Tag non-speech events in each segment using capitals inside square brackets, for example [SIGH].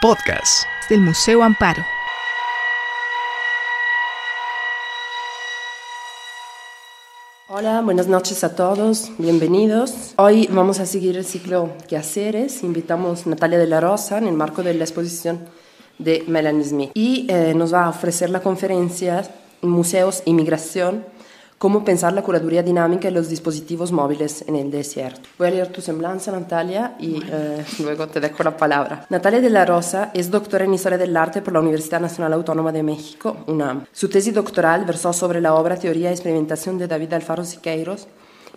Podcast del Museo Amparo. Hola, buenas noches a todos, bienvenidos. Hoy vamos a seguir el ciclo Quehaceres. Invitamos a Natalia de la Rosa en el marco de la exposición de Melanie Smith y eh, nos va a ofrecer la conferencia Museos e Inmigración cómo pensar la curaduría dinámica y los dispositivos móviles en el desierto. Voy a leer tu semblanza, Natalia, y eh, [LAUGHS] luego te dejo la palabra. Natalia de la Rosa es doctora en Historia del Arte por la Universidad Nacional Autónoma de México, UNAM. Su tesis doctoral versó sobre la obra Teoría y Experimentación de David Alfaro Siqueiros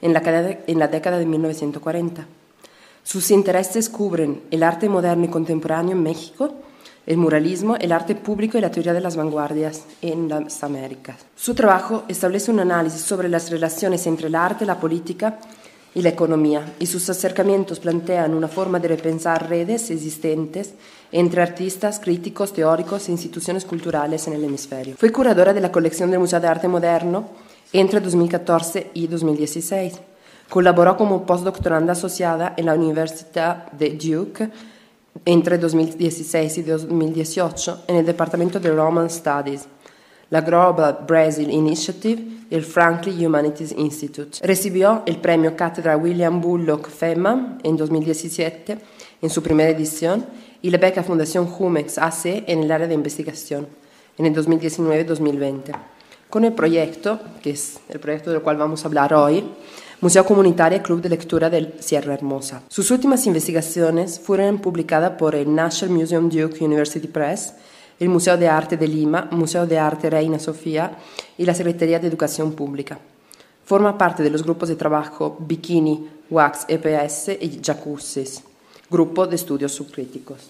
en la, en la década de 1940. Sus intereses cubren el arte moderno y contemporáneo en México, el muralismo, el arte público y la teoría de las vanguardias en las Américas. Su trabajo establece un análisis sobre las relaciones entre el arte, la política y la economía, y sus acercamientos plantean una forma de repensar redes existentes entre artistas, críticos, teóricos e instituciones culturales en el hemisferio. Fue curadora de la colección del Museo de Arte Moderno entre 2014 y 2016. Colaboró como postdoctoranda asociada en la Universidad de Duke entre 2016 y 2018 en el Departamento de Roman Studies, la Global Brazil Initiative y el Franklin Humanities Institute. Recibió el premio Cátedra William Bullock FEMA en 2017 en su primera edición y la beca Fundación Jumex AC en el área de investigación en el 2019-2020. Con el proyecto, que es el proyecto del cual vamos a hablar hoy, Museo Comunitario y Club de Lectura del Sierra Hermosa. Sus últimas investigaciones fueron publicadas por el National Museum Duke University Press, el Museo de Arte de Lima, Museo de Arte Reina Sofía y la Secretaría de Educación Pública. Forma parte de los grupos de trabajo Bikini, Wax, EPS y Jacuzzis, grupo de estudios subcríticos.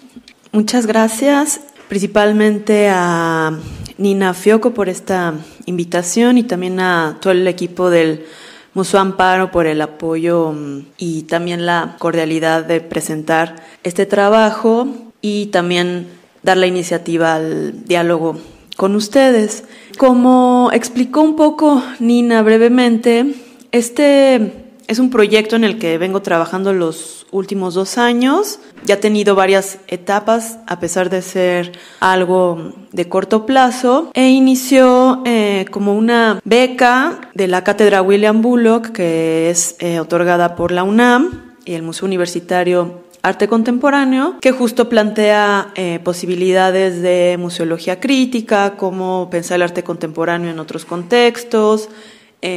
Muchas gracias principalmente a Nina Fioco por esta invitación y también a todo el equipo del Museo Amparo por el apoyo mm, y también la cordialidad de presentar este trabajo y también dar la iniciativa al diálogo con ustedes. Como explicó un poco Nina brevemente, este es un proyecto en el que vengo trabajando los últimos dos años. Ya ha tenido varias etapas, a pesar de ser algo de corto plazo, e inició eh, como una beca de la cátedra William Bullock, que es eh, otorgada por la UNAM y el Museo Universitario Arte Contemporáneo, que justo plantea eh, posibilidades de museología crítica, cómo pensar el arte contemporáneo en otros contextos,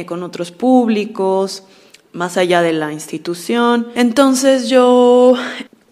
con otros públicos, más allá de la institución. Entonces yo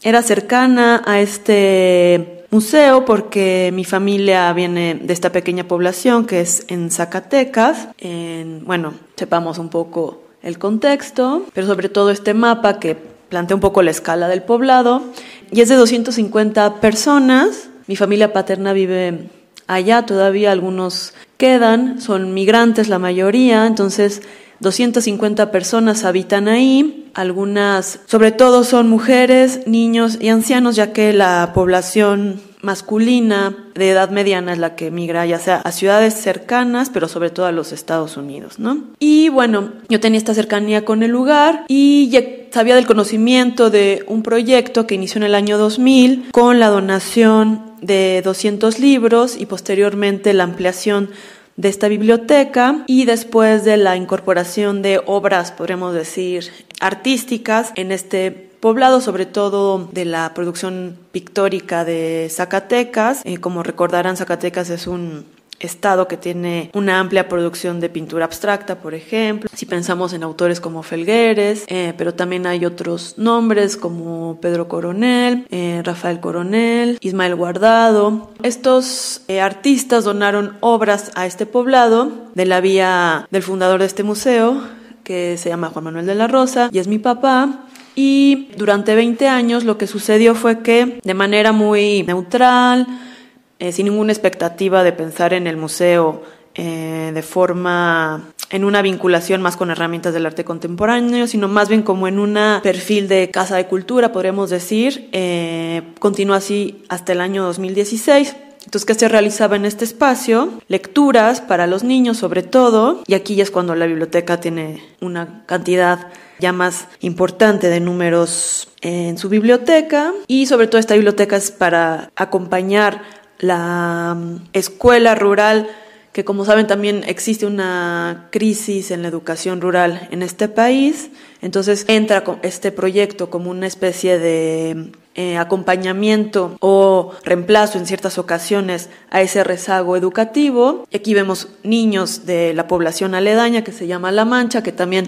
era cercana a este museo porque mi familia viene de esta pequeña población que es en Zacatecas. En, bueno, sepamos un poco el contexto, pero sobre todo este mapa que plantea un poco la escala del poblado y es de 250 personas. Mi familia paterna vive allá, todavía algunos quedan, son migrantes la mayoría, entonces 250 personas habitan ahí, algunas, sobre todo son mujeres, niños y ancianos, ya que la población masculina de edad mediana es la que migra ya sea a ciudades cercanas, pero sobre todo a los Estados Unidos, ¿no? Y bueno, yo tenía esta cercanía con el lugar y ya sabía del conocimiento de un proyecto que inició en el año 2000 con la donación de 200 libros y posteriormente la ampliación de esta biblioteca y después de la incorporación de obras, podríamos decir, artísticas en este poblado, sobre todo de la producción pictórica de Zacatecas. Eh, como recordarán, Zacatecas es un estado que tiene una amplia producción de pintura abstracta, por ejemplo. Si pensamos en autores como Felgueres, eh, pero también hay otros nombres como Pedro Coronel, eh, Rafael Coronel, Ismael Guardado. Estos eh, artistas donaron obras a este poblado de la vía del fundador de este museo, que se llama Juan Manuel de la Rosa, y es mi papá. Y durante 20 años lo que sucedió fue que de manera muy neutral, eh, sin ninguna expectativa de pensar en el museo eh, de forma en una vinculación más con herramientas del arte contemporáneo, sino más bien como en un perfil de casa de cultura, podríamos decir. Eh, continuó así hasta el año 2016. Entonces, ¿qué se realizaba en este espacio? Lecturas para los niños sobre todo, y aquí es cuando la biblioteca tiene una cantidad ya más importante de números en su biblioteca, y sobre todo esta biblioteca es para acompañar la mm, escuela rural que como saben también existe una crisis en la educación rural en este país, entonces entra este proyecto como una especie de eh, acompañamiento o reemplazo en ciertas ocasiones a ese rezago educativo. Aquí vemos niños de la población aledaña que se llama La Mancha, que también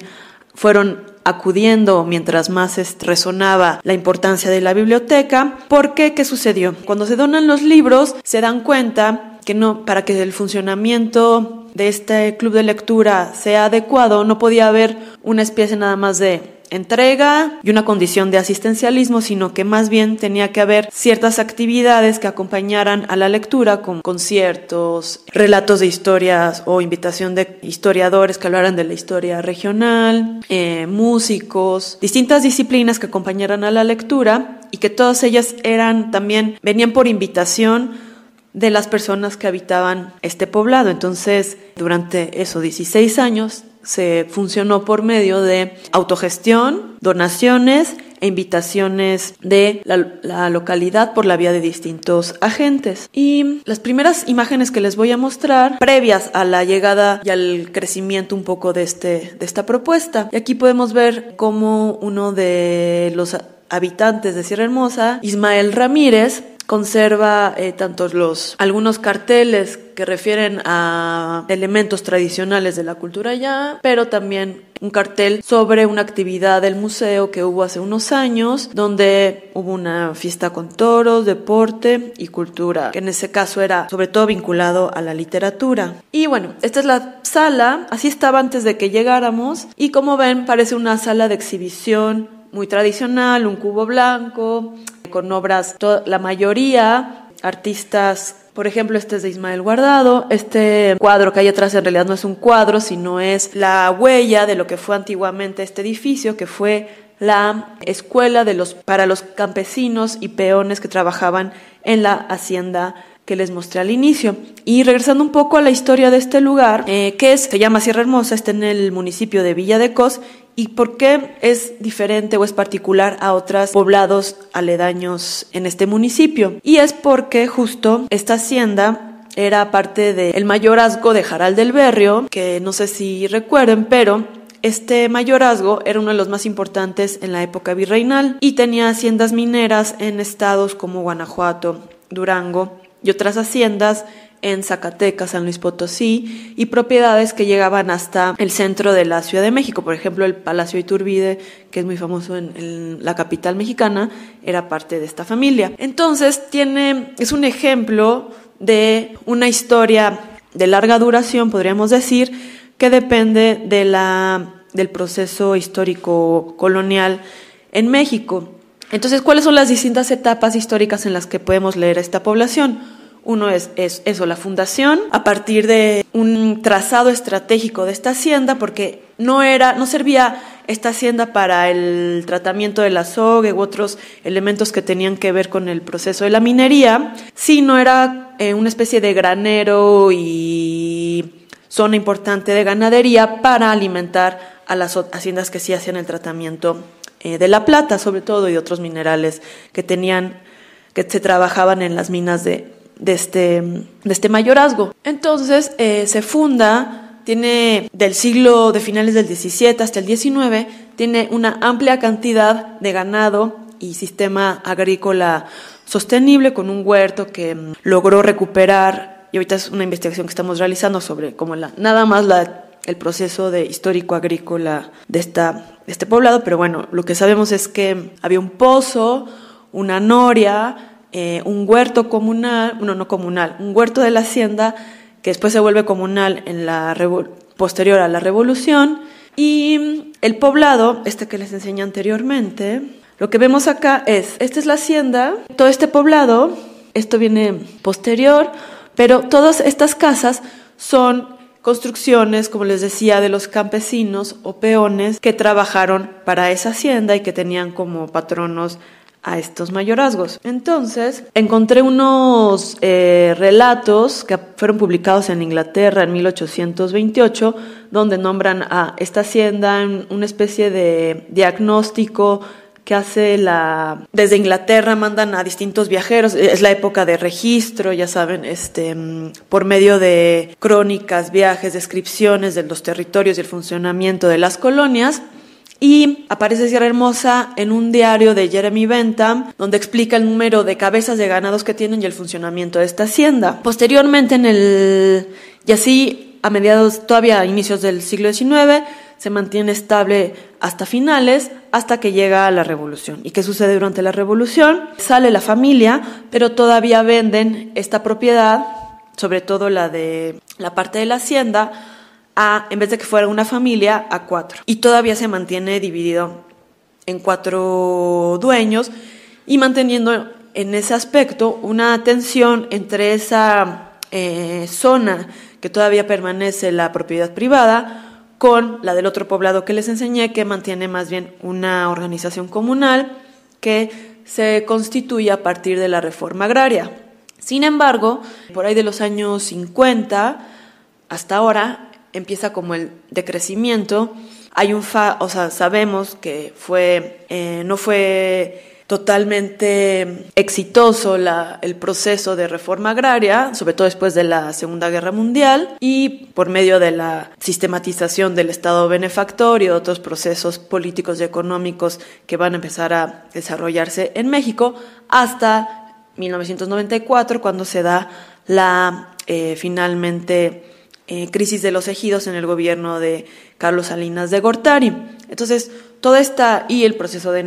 fueron acudiendo mientras más resonaba la importancia de la biblioteca. ¿Por qué? ¿Qué sucedió? Cuando se donan los libros, se dan cuenta que no, para que el funcionamiento de este club de lectura sea adecuado, no podía haber una especie nada más de entrega y una condición de asistencialismo, sino que más bien tenía que haber ciertas actividades que acompañaran a la lectura, como conciertos, relatos de historias o invitación de historiadores que hablaran de la historia regional, eh, músicos, distintas disciplinas que acompañaran a la lectura y que todas ellas eran también, venían por invitación de las personas que habitaban este poblado. Entonces, durante esos 16 años se funcionó por medio de autogestión, donaciones e invitaciones de la, localidad por la vía de distintos agentes. Y las primeras imágenes que les voy a mostrar, previas a la llegada y al crecimiento un poco de, este, de esta propuesta. Y aquí podemos ver cómo uno de los habitantes de Sierra Hermosa, Ismael Ramírez, conserva eh, tanto los algunos carteles que refieren a elementos tradicionales de la cultura ya, pero también un cartel sobre una actividad del museo que hubo hace unos años, donde hubo una fiesta con toros, deporte y cultura, que en ese caso era sobre todo vinculado a la literatura. Y bueno, esta es la sala, así estaba antes de que llegáramos, y como ven parece una sala de exhibición muy tradicional, un cubo blanco, con obras, la mayoría artistas por ejemplo, este es de Ismael Guardado. Este cuadro que hay atrás en realidad no es un cuadro, sino es la huella de lo que fue antiguamente este edificio, que fue la escuela de los, para los campesinos y peones que trabajaban en la hacienda que les mostré al inicio. Y regresando un poco a la historia de este lugar, eh, que es, se llama Sierra Hermosa, está en el municipio de Villa de Cos ¿Y por qué es diferente o es particular a otros poblados aledaños en este municipio? Y es porque justo esta hacienda era parte del mayorazgo de Jaral del Berrio, que no sé si recuerden, pero este mayorazgo era uno de los más importantes en la época virreinal y tenía haciendas mineras en estados como Guanajuato, Durango y otras haciendas en Zacatecas, San Luis Potosí y propiedades que llegaban hasta el centro de la Ciudad de México. Por ejemplo, el Palacio Iturbide, que es muy famoso en, la capital mexicana, era parte de esta familia. Entonces, tiene, es un ejemplo de una historia de larga duración, podríamos decir, que depende de la, del proceso histórico colonial en México. Entonces, ¿cuáles son las distintas etapas históricas en las que podemos leer esta población? Uno es, eso, la fundación, a partir de un trazado estratégico de esta hacienda, porque no era, no servía esta hacienda para el tratamiento de la u otros elementos que tenían que ver con el proceso de la minería, sino era eh, una especie de granero y zona importante de ganadería para alimentar a las haciendas que sí hacían el tratamiento eh, de la plata, sobre todo, y otros minerales que tenían, que se trabajaban en las minas de, de este, de este mayorazgo. Entonces eh, se funda, tiene del siglo de finales del 17 hasta el 19, tiene una amplia cantidad de ganado y sistema agrícola sostenible con un huerto que mm, logró recuperar, y ahorita es una investigación que estamos realizando sobre cómo la, nada más la, el proceso de histórico agrícola de, esta, de este poblado, pero bueno, lo que sabemos es que había un pozo, una noria, eh, un huerto comunal, no, no comunal, un huerto de la hacienda que después se vuelve comunal en la posterior a la revolución. Y el poblado, este que les enseñé anteriormente, lo que vemos acá es, esta es la hacienda, todo este poblado, esto viene posterior, pero todas estas casas son construcciones, como les decía, de los campesinos o peones que trabajaron para esa hacienda y que tenían como patronos a estos mayorazgos. Entonces, encontré unos eh, relatos que fueron publicados en Inglaterra en 1828, donde nombran a esta hacienda en una especie de diagnóstico que hace la desde Inglaterra mandan a distintos viajeros es la época de registro ya saben este por medio de crónicas viajes descripciones de los territorios y el funcionamiento de las colonias y aparece Sierra Hermosa en un diario de Jeremy Bentham, donde explica el número de cabezas de ganados que tienen y el funcionamiento de esta hacienda. Posteriormente, en el, y así a mediados, todavía a inicios del siglo XIX, se mantiene estable hasta finales, hasta que llega la revolución. ¿Y qué sucede durante la revolución? Sale la familia, pero todavía venden esta propiedad, sobre todo la de la parte de la hacienda, a, en vez de que fuera una familia, a cuatro. Y todavía se mantiene dividido en cuatro dueños y manteniendo en ese aspecto una tensión entre esa eh, zona que todavía permanece la propiedad privada con la del otro poblado que les enseñé que mantiene más bien una organización comunal que se constituye a partir de la reforma agraria. Sin embargo, por ahí de los años 50 hasta ahora, empieza como el decrecimiento. Hay un fa, o sea, sabemos que fue, eh, no fue totalmente exitoso la, el proceso de reforma agraria, sobre todo después de la Segunda Guerra Mundial, y por medio de la sistematización del Estado benefactor y otros procesos políticos y económicos que van a empezar a desarrollarse en México, hasta 1994, cuando se da la eh, finalmente eh, crisis de los ejidos en el gobierno de Carlos Salinas de Gortari. Entonces, toda esta y el proceso de,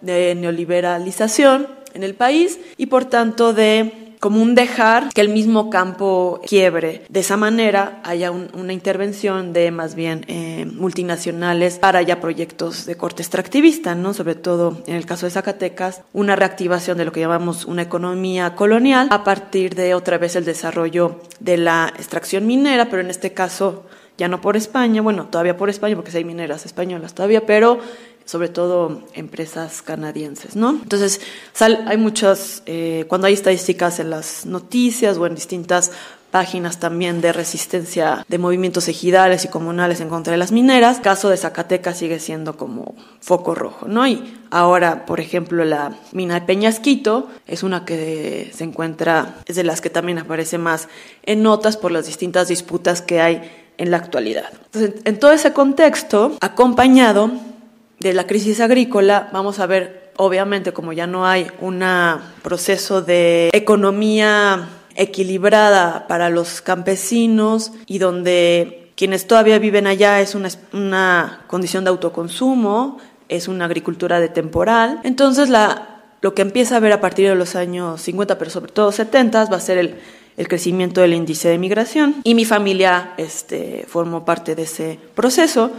de neoliberalización en el país y por tanto de como un dejar que el mismo campo quiebre. De esa manera haya una intervención de más bien eh, multinacionales para ya proyectos de corte extractivista, ¿no? sobre todo en el caso de Zacatecas, una reactivación de lo que llamamos una economía colonial a partir de otra vez el desarrollo de la extracción minera, pero en este caso ya no por España, bueno, todavía por España, porque hay mineras españolas todavía, pero sobre todo empresas canadienses, ¿no? Entonces, hay muchas, eh, cuando hay estadísticas en las noticias o en distintas páginas también de resistencia de movimientos ejidales y comunales en contra de las mineras. El caso de Zacatecas sigue siendo como foco rojo, ¿no? Y ahora, por ejemplo, la mina de Peñasquito es una que se encuentra, es de las que también aparece más en notas por las distintas disputas que hay en la actualidad. Entonces, en todo ese contexto, acompañado de la crisis agrícola, vamos a ver, obviamente, como ya no hay un proceso de economía equilibrada para los campesinos y donde quienes todavía viven allá es una, una condición de autoconsumo, es una agricultura de temporal. Entonces, lo que empieza a ver a partir de los años 50, pero sobre todo 70, va a ser el, el crecimiento del índice de migración. Y mi familia este, formó parte de ese proceso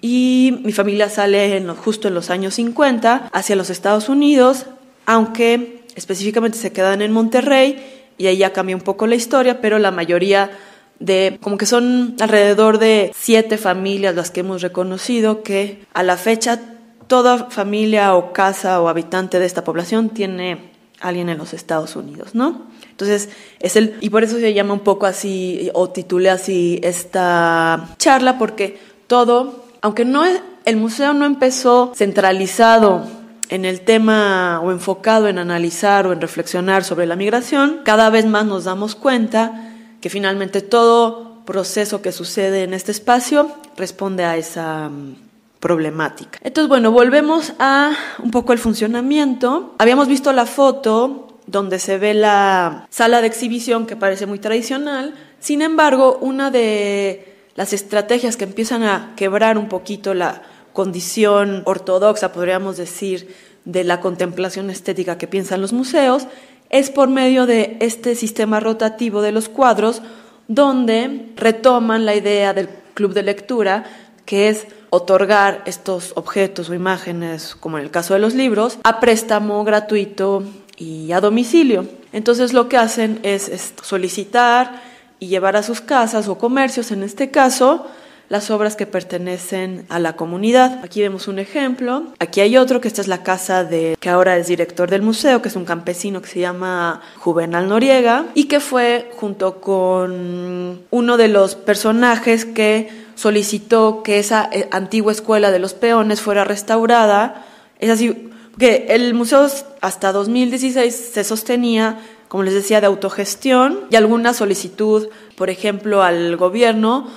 y mi familia sale en justo en los años 50 hacia los Estados Unidos, aunque específicamente se quedan en Monterrey y ahí ya cambia un poco la historia, pero la mayoría de, como que son alrededor de siete familias las que hemos reconocido que a la fecha toda familia o casa o habitante de esta población tiene alguien en los Estados Unidos, ¿no? Entonces, es el, y por eso se llama un poco así, o titulé así esta charla, porque todo aunque no el museo no empezó centralizado en el tema o enfocado en analizar o en reflexionar sobre la migración, cada vez más nos damos cuenta que finalmente todo proceso que sucede en este espacio responde a esa mm, problemática. Entonces, bueno, volvemos a un poco el funcionamiento. Habíamos visto la foto donde se ve la sala de exhibición que parece muy tradicional. Sin embargo, una de las estrategias que empiezan a quebrar un poquito la condición ortodoxa, podríamos decir, de la contemplación estética que piensan los museos, es por medio de este sistema rotativo de los cuadros, donde retoman la idea del club de lectura, que es otorgar estos objetos o imágenes, como en el caso de los libros, a préstamo gratuito y a domicilio. Entonces lo que hacen es solicitar y llevar a sus casas o comercios, en este caso, las obras que pertenecen a la comunidad. Aquí vemos un ejemplo. Aquí hay otro que esta es la casa de que ahora es director del museo, que es un campesino que se llama Juvenal Noriega y que fue junto con uno de los personajes que solicitó que esa eh, antigua escuela de los peones fuera restaurada. Es así que el museo hasta 2016 se sostenía como les decía, de autogestión y alguna solicitud, por ejemplo, al gobierno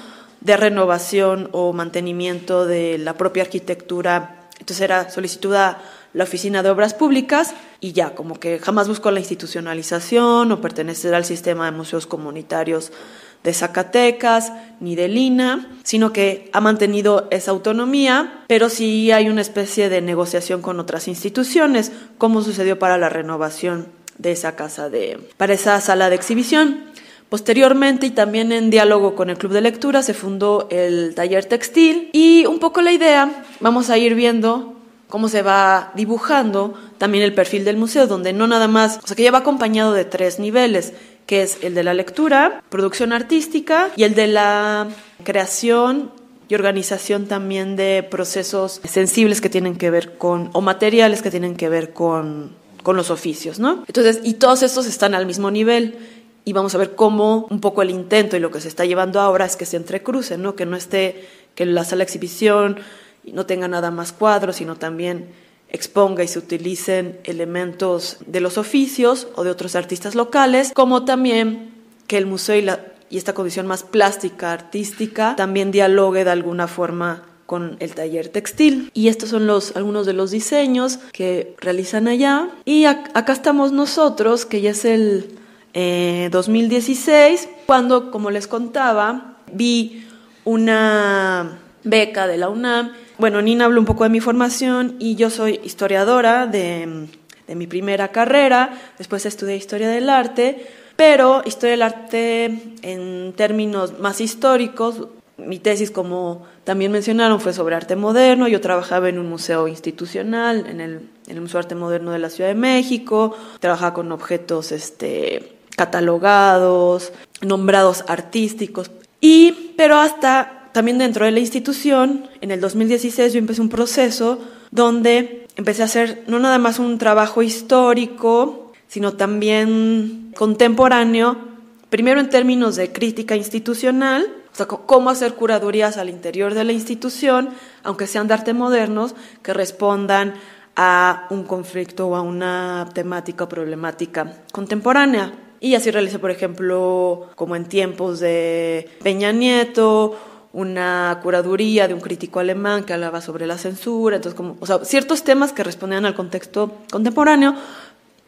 de renovación o mantenimiento de la propia arquitectura. Entonces era solicitud a la Oficina de Obras Públicas y ya, como que jamás buscó la institucionalización o pertenecer al sistema de museos comunitarios de Zacatecas ni de Lina, sino que ha mantenido esa autonomía, pero sí hay una especie de negociación con otras instituciones, como sucedió para la renovación de esa casa de para esa sala de exhibición. Posteriormente y también en diálogo con el Club de Lectura se fundó el taller textil y un poco la idea, vamos a ir viendo cómo se va dibujando también el perfil del museo, donde no nada más, o sea que ya va acompañado de tres niveles, que es el de la lectura, producción artística y el de la creación y organización también de procesos sensibles que tienen que ver con, o materiales que tienen que ver con, con los oficios, ¿no? Entonces, y todos estos están al mismo nivel y vamos a ver cómo un poco el intento y lo que se está llevando ahora es que se entrecrucen, ¿no? Que no esté, que la sala de exhibición no tenga nada más cuadros, sino también exponga y se utilicen elementos de los oficios o de otros artistas locales, como también que el museo y, la, y esta condición más plástica, artística, también dialogue de alguna forma con el taller textil. Y estos son los, algunos de los diseños que realizan allá. Y acá estamos nosotros, que ya es el 2016, eh, cuando, como les contaba, vi una beca de la UNAM. Bueno, Nina habló un poco de mi formación y yo soy historiadora de, de mi primera carrera, después estudié historia del arte, pero historia del arte en términos más históricos, mi tesis, como también mencionaron, fue sobre arte moderno. Yo trabajaba en un museo institucional, en el, en el Museo de Arte Moderno de la Ciudad de México. Trabajaba con objetos este, catalogados, nombrados artísticos. Y, pero hasta también dentro de la institución, en el 2016 yo empecé un proceso donde empecé a hacer no nada más un trabajo histórico, sino también contemporáneo, primero en términos de crítica institucional, o sea, cómo hacer curadurías al interior de la institución, aunque sean de arte modernos, que respondan a un conflicto o a una temática o problemática contemporánea. Y así realicé, por ejemplo, como en tiempos de Peña Nieto, una curaduría de un crítico alemán que hablaba sobre la censura, entonces como, o sea, ciertos temas que respondían al contexto contemporáneo,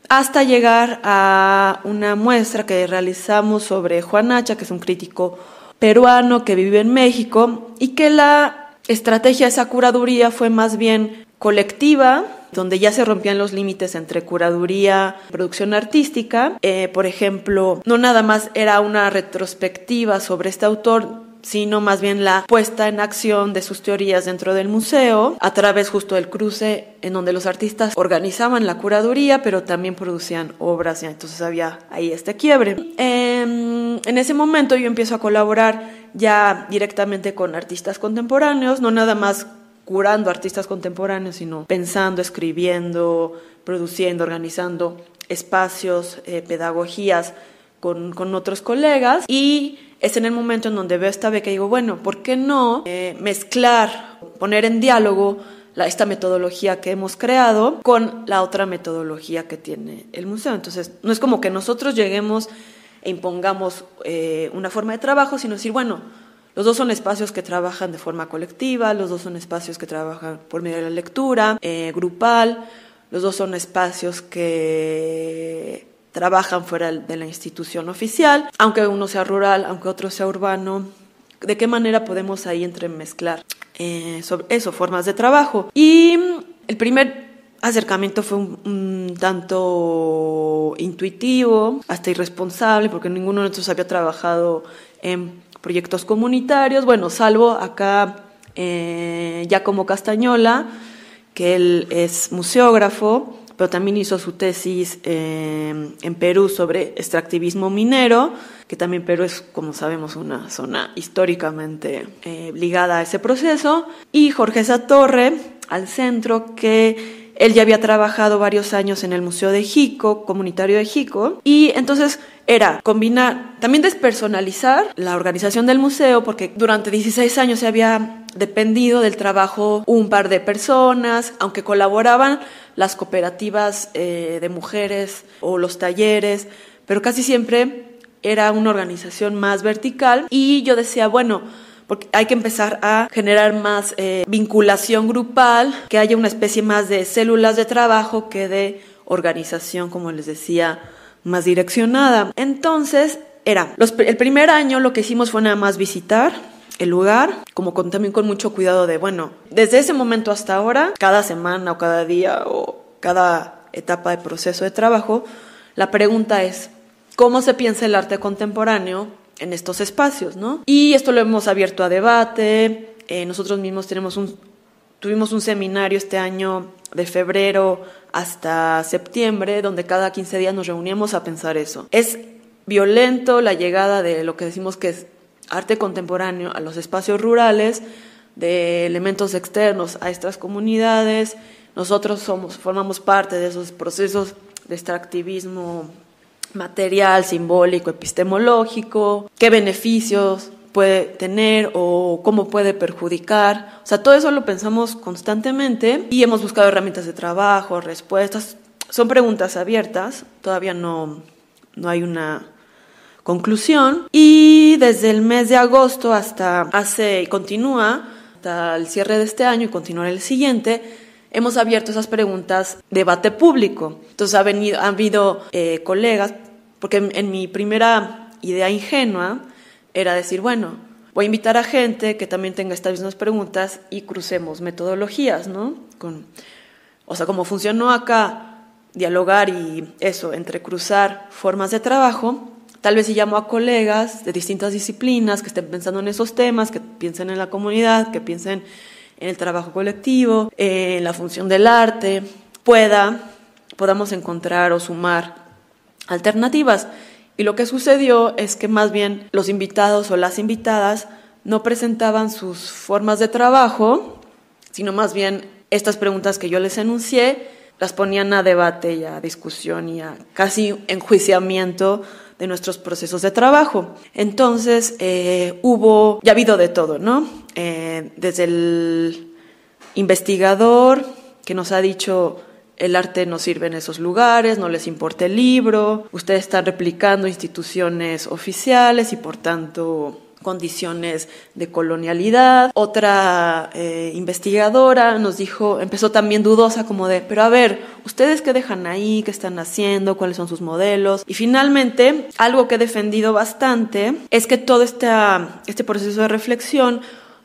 hasta llegar a una muestra que realizamos sobre Juan Hacha, que es un crítico peruano que vive en México, y que la estrategia de esa curaduría fue más bien colectiva, donde ya se rompían los límites entre curaduría producción artística. Eh, por ejemplo, no nada más era una retrospectiva sobre este autor, sino más bien la puesta en acción de sus teorías dentro del museo, a través justo del cruce en donde los artistas organizaban la curaduría, pero también producían obras, y entonces había ahí este quiebre. Em, en ese momento yo empiezo a colaborar ya directamente con artistas contemporáneos, no nada más curando artistas contemporáneos, sino pensando, escribiendo, produciendo, organizando espacios, eh, pedagogías con, con, otros colegas y es en el momento en donde veo esta beca y digo, bueno, ¿por qué no eh, mezclar, poner en diálogo esta metodología que hemos creado con la otra metodología que tiene el museo? Entonces, no es como que nosotros lleguemos e impongamos eh, una forma de trabajo, sino decir, bueno, los dos son espacios que trabajan de forma colectiva, los dos son espacios que trabajan por medio de la lectura, eh, grupal, los dos son espacios que trabajan fuera de la institución oficial, aunque uno sea rural, aunque otro sea urbano. ¿De qué manera podemos ahí entremezclar eh, eso, formas de trabajo? Y el primer acercamiento fue un, tanto intuitivo, hasta irresponsable, porque ninguno de nosotros había trabajado en proyectos comunitarios, bueno, salvo acá eh, como Castañola, que él es museógrafo, pero también hizo su tesis eh, en Perú sobre extractivismo minero, que también Perú es, como sabemos, una zona históricamente eh, ligada a ese proceso, y Jorge Satorre, al centro, que él ya había trabajado varios años en el Museo de Jico, comunitario de Jico, y entonces era combinar, también despersonalizar la organización del museo, porque durante 16 años se había dependido del trabajo un par de personas, aunque colaboraban las cooperativas eh, de mujeres o los talleres, pero casi siempre era una organización más vertical y yo decía, bueno, porque hay que empezar a generar más eh, vinculación grupal, que haya una especie más de células de trabajo que de organización, como les decía, más direccionada. Entonces, era, el primer año lo que hicimos fue nada más visitar el lugar, como con, también con mucho cuidado de, bueno, desde ese momento hasta ahora, cada semana o cada día o cada etapa de proceso de trabajo, la pregunta es, ¿cómo se piensa el arte contemporáneo en estos espacios, ¿no? Y esto lo hemos abierto a debate, eh, nosotros mismos tenemos un, tuvimos un seminario este año de febrero hasta septiembre, donde cada 15 días nos reuníamos a pensar eso. Es violento la llegada de lo que decimos que es arte contemporáneo a los espacios rurales, de elementos externos a estas comunidades. Nosotros somos, formamos parte de esos procesos de extractivismo material, simbólico, epistemológico, qué beneficios puede tener o cómo puede perjudicar. O sea, todo eso lo pensamos constantemente y hemos buscado herramientas de trabajo, respuestas. Son preguntas abiertas, todavía no, no hay una conclusión y desde el mes de agosto hasta hace y continúa hasta el cierre de este año y continuará el siguiente hemos abierto esas preguntas debate público entonces ha venido ha habido eh, colegas porque en, mi primera idea ingenua era decir bueno voy a invitar a gente que también tenga estas mismas preguntas y crucemos metodologías no con o sea como funcionó acá dialogar y eso entre cruzar formas de trabajo Tal vez si llamo a colegas de distintas disciplinas que estén pensando en esos temas, que piensen en la comunidad, que piensen en el trabajo colectivo, en la función del arte, pueda, podamos encontrar o sumar alternativas. Y lo que sucedió es que más bien los invitados o las invitadas no presentaban sus formas de trabajo, sino más bien estas preguntas que yo les enuncié las ponían a debate y a discusión y a casi enjuiciamiento de nuestros procesos de trabajo. Entonces, eh, hubo, ya ha habido de todo, ¿no? Eh, desde el investigador que nos ha dicho el arte no sirve en esos lugares, no les importa el libro, ustedes están replicando instituciones oficiales y por tanto condiciones de colonialidad. Otra eh, investigadora nos dijo, empezó también dudosa como de, pero a ver, ¿ustedes qué dejan ahí? ¿Qué están haciendo? ¿Cuáles son sus modelos? Y finalmente, algo que he defendido bastante es que todo este, este proceso de reflexión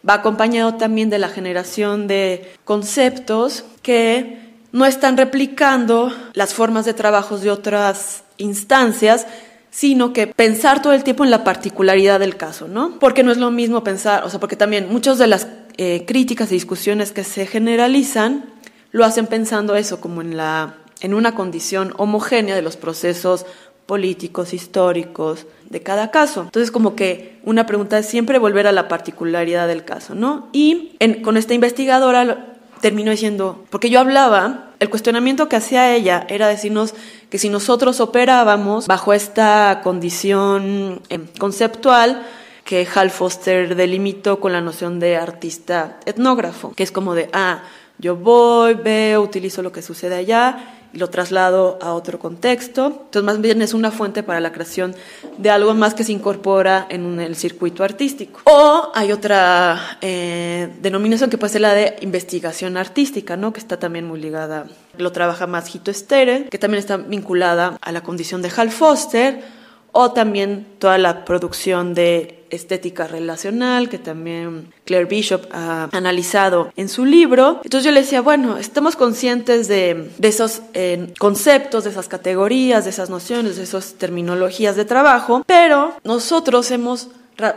va acompañado también de la generación de conceptos que no están replicando las formas de trabajos de otras instancias, sino que pensar todo el tiempo en la particularidad del caso, ¿no? Porque no es lo mismo pensar, o sea, porque también muchas de las eh, críticas y discusiones que se generalizan lo hacen pensando eso como en la en una condición homogénea de los procesos políticos, históricos de cada caso. Entonces, como que una pregunta es siempre volver a la particularidad del caso, ¿no? Y con esta investigadora terminó diciendo, porque yo hablaba el cuestionamiento que hacía ella era decirnos que si nosotros operábamos bajo esta condición em, conceptual que Hal Foster delimitó con la noción de artista etnógrafo, que es como de, ah, yo voy, veo, utilizo lo que sucede allá lo traslado a otro contexto. Entonces, más bien es una fuente para la creación de algo más que se incorpora en el circuito artístico. O hay otra eh, denominación que puede ser la de investigación artística, ¿no? que está también muy ligada, lo trabaja más Hito Estere, que también está vinculada a la condición de Hal Foster, o también toda la producción de estética relacional que también Claire Bishop ha analizado en su libro. Entonces yo le decía, bueno, estamos conscientes de, esos eh, conceptos, de esas categorías, de esas nociones, de esas terminologías de trabajo, pero nosotros hemos,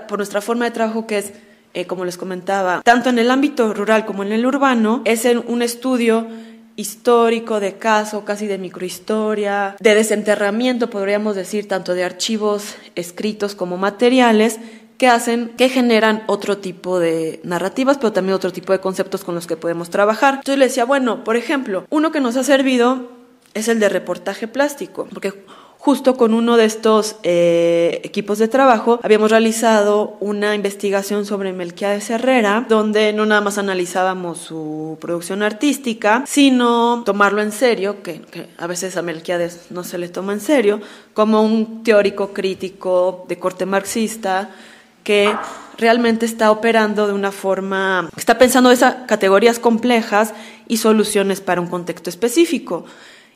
por nuestra forma de trabajo que es, eh, como les comentaba, tanto en el ámbito rural como en el urbano, es un estudio histórico, de caso, casi de microhistoria, de desenterramiento, podríamos decir, tanto de archivos escritos como materiales, que hacen, que generan otro tipo de narrativas, pero también otro tipo de conceptos con los que podemos trabajar. Entonces le decía, bueno, por ejemplo, uno que nos ha servido es el de reportaje plástico, porque justo con uno de estos eh, equipos de trabajo habíamos realizado una investigación sobre Melquiades Herrera, donde no nada más analizábamos su producción artística, sino tomarlo en serio, que, que a veces a Melquiades no se le toma en serio, como un teórico crítico de corte marxista que realmente está operando de una forma, está pensando esas categorías complejas y soluciones para un contexto específico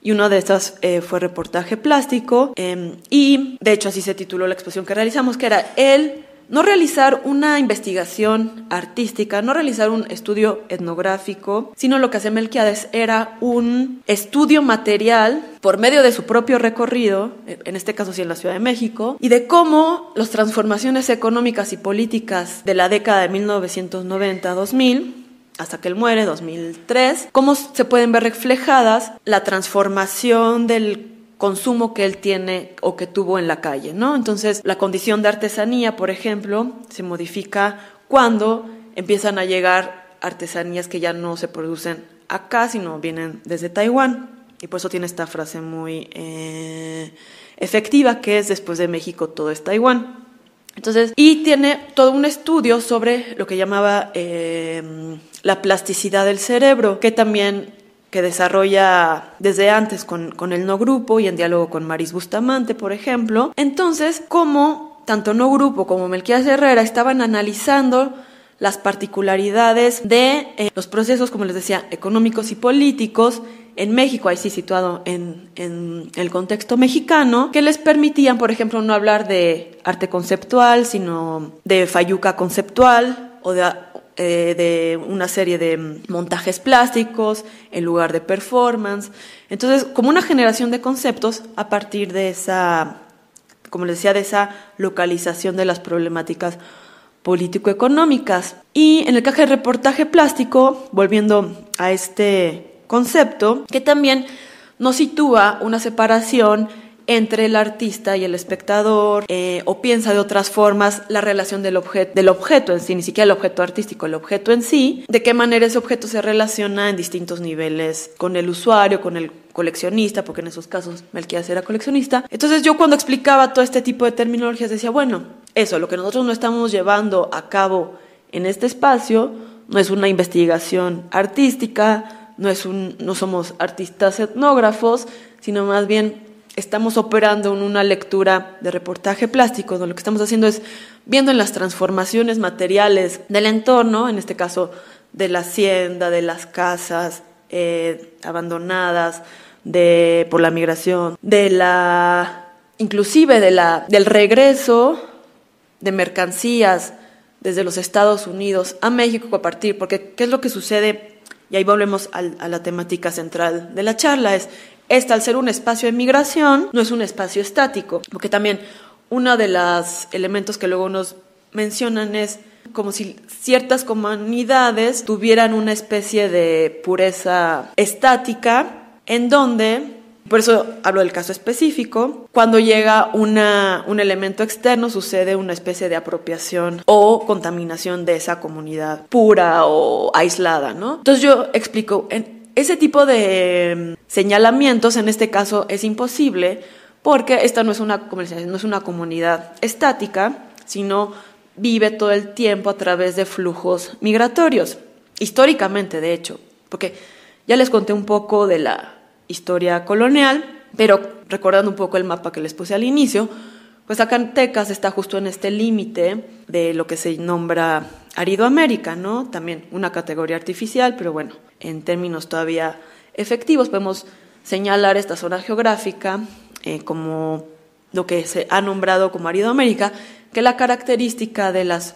y uno de estas eh, fue reportaje plástico em, y de hecho así se tituló la exposición que realizamos, que era el no realizar una investigación artística, no realizar un estudio etnográfico, sino lo que hace Melquiades era un estudio material por medio de su propio recorrido, en este caso sí en la Ciudad de México, y de cómo las transformaciones económicas y políticas de la década de 1990-2000 hasta que él muere, 2003, cómo se pueden ver reflejadas la transformación del consumo que él tiene o que tuvo en la calle, ¿no? Entonces, la condición de artesanía, por ejemplo, se modifica cuando empiezan a llegar artesanías que ya no se producen acá, sino vienen desde Taiwán. Y por eso tiene esta frase muy eh, efectiva, que es después de México todo es Taiwán. Entonces, y tiene todo un estudio sobre lo que llamaba eh, la plasticidad del cerebro, que también que desarrolla desde antes con, con, el no grupo y en diálogo con Maris Bustamante, por ejemplo. Entonces, cómo tanto no grupo como Melquiades Herrera estaban analizando las particularidades de eh, los procesos, como les decía, económicos y políticos en México, ahí sí situado en, en, el contexto mexicano, que les permitían, por ejemplo, no hablar de arte conceptual, sino de fayuca conceptual o de, eh, de una serie de montajes plásticos en lugar de performance. Entonces, como una generación de conceptos a partir de esa, como les decía, de esa localización de las problemáticas político-económicas. Y en el caso de reportaje plástico, volviendo a este concepto que también nos sitúa una separación entre el artista y el espectador, eh, o piensa de otras formas la relación del, objeto del objeto en sí, ni siquiera el objeto artístico, el objeto en sí, de qué manera ese objeto se relaciona en distintos niveles con el usuario, con el coleccionista, porque en esos casos Melquiades era coleccionista. Entonces yo cuando explicaba todo este tipo de terminologías decía, bueno, eso, lo que nosotros no estamos llevando a cabo en este espacio no es una investigación artística, no, es un, no somos artistas etnógrafos, sino más bien estamos operando en una lectura de reportaje plástico, donde lo que estamos haciendo es viendo en las transformaciones materiales del entorno, en este caso de la hacienda, de las casas eh, abandonadas, de, por la migración, de la, inclusive de la, del regreso de mercancías desde los Estados Unidos a México a partir, porque ¿qué es lo que sucede y ahí volvemos a, la temática central de la charla, es esta al ser un espacio de migración, no es un espacio estático, porque también uno de los elementos que luego nos mencionan es como si ciertas comunidades tuvieran una especie de pureza estática en donde por eso hablo del caso específico. Cuando llega una, un elemento externo sucede una especie de apropiación o contaminación de esa comunidad pura o aislada, ¿no? Entonces yo explico, en ese tipo de mm, señalamientos en este caso es imposible porque esta no es una, no es una comunidad estática, sino vive todo el tiempo a través de flujos migratorios, históricamente de hecho, porque ya les conté un poco de la historia colonial, pero recordando un poco el mapa que les puse al inicio, pues Zacatecas está justo en este límite de lo que se nombra Aridoamérica, ¿no? También una categoría artificial, pero bueno, en términos todavía efectivos podemos señalar esta zona geográfica eh, como lo que se ha nombrado como Aridoamérica, que la característica de, las,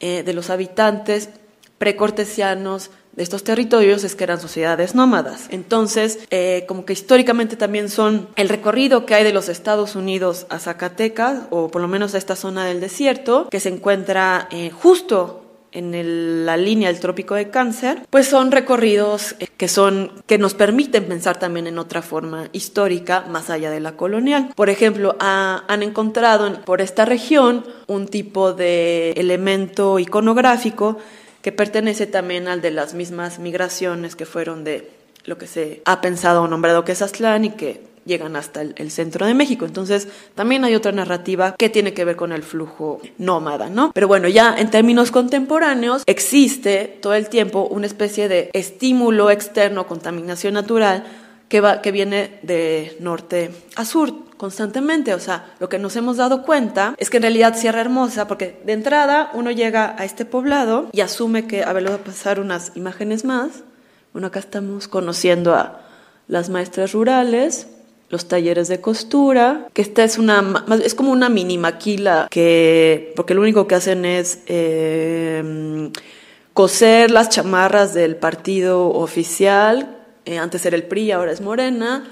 eh, de los habitantes precortesianos de estos territorios es que eran sociedades nómadas. Entonces, eh, como que históricamente también son el recorrido que hay de los Estados Unidos a Zacatecas, o por lo menos a esta zona del desierto, que se encuentra justo en la línea del trópico de cáncer, pues son recorridos eh, que son que nos permiten pensar también en otra forma histórica más allá de la colonial. Por ejemplo, han encontrado por esta región un tipo de elemento iconográfico que pertenece también al de las mismas migraciones que fueron de lo que se ha pensado o nombrado que es Aztlán y que llegan hasta el, centro de México. Entonces, también hay otra narrativa que tiene que ver con el flujo nómada, ¿no? Pero bueno, ya en términos contemporáneos, existe todo el tiempo una especie de estímulo externo, contaminación natural, que, va, que viene de norte a sur constantemente. O sea, lo que nos hemos dado cuenta es que en realidad Sierra Hermosa, porque de entrada uno llega a este poblado y asume que, a ver, voy a pasar unas imágenes más. Bueno, acá estamos conociendo a las maestras rurales, los talleres de costura, que esta es una, es como una mini maquila que, porque lo único que hacen es eh, coser las chamarras del partido oficial, eh, antes era el PRI, ahora es Morena,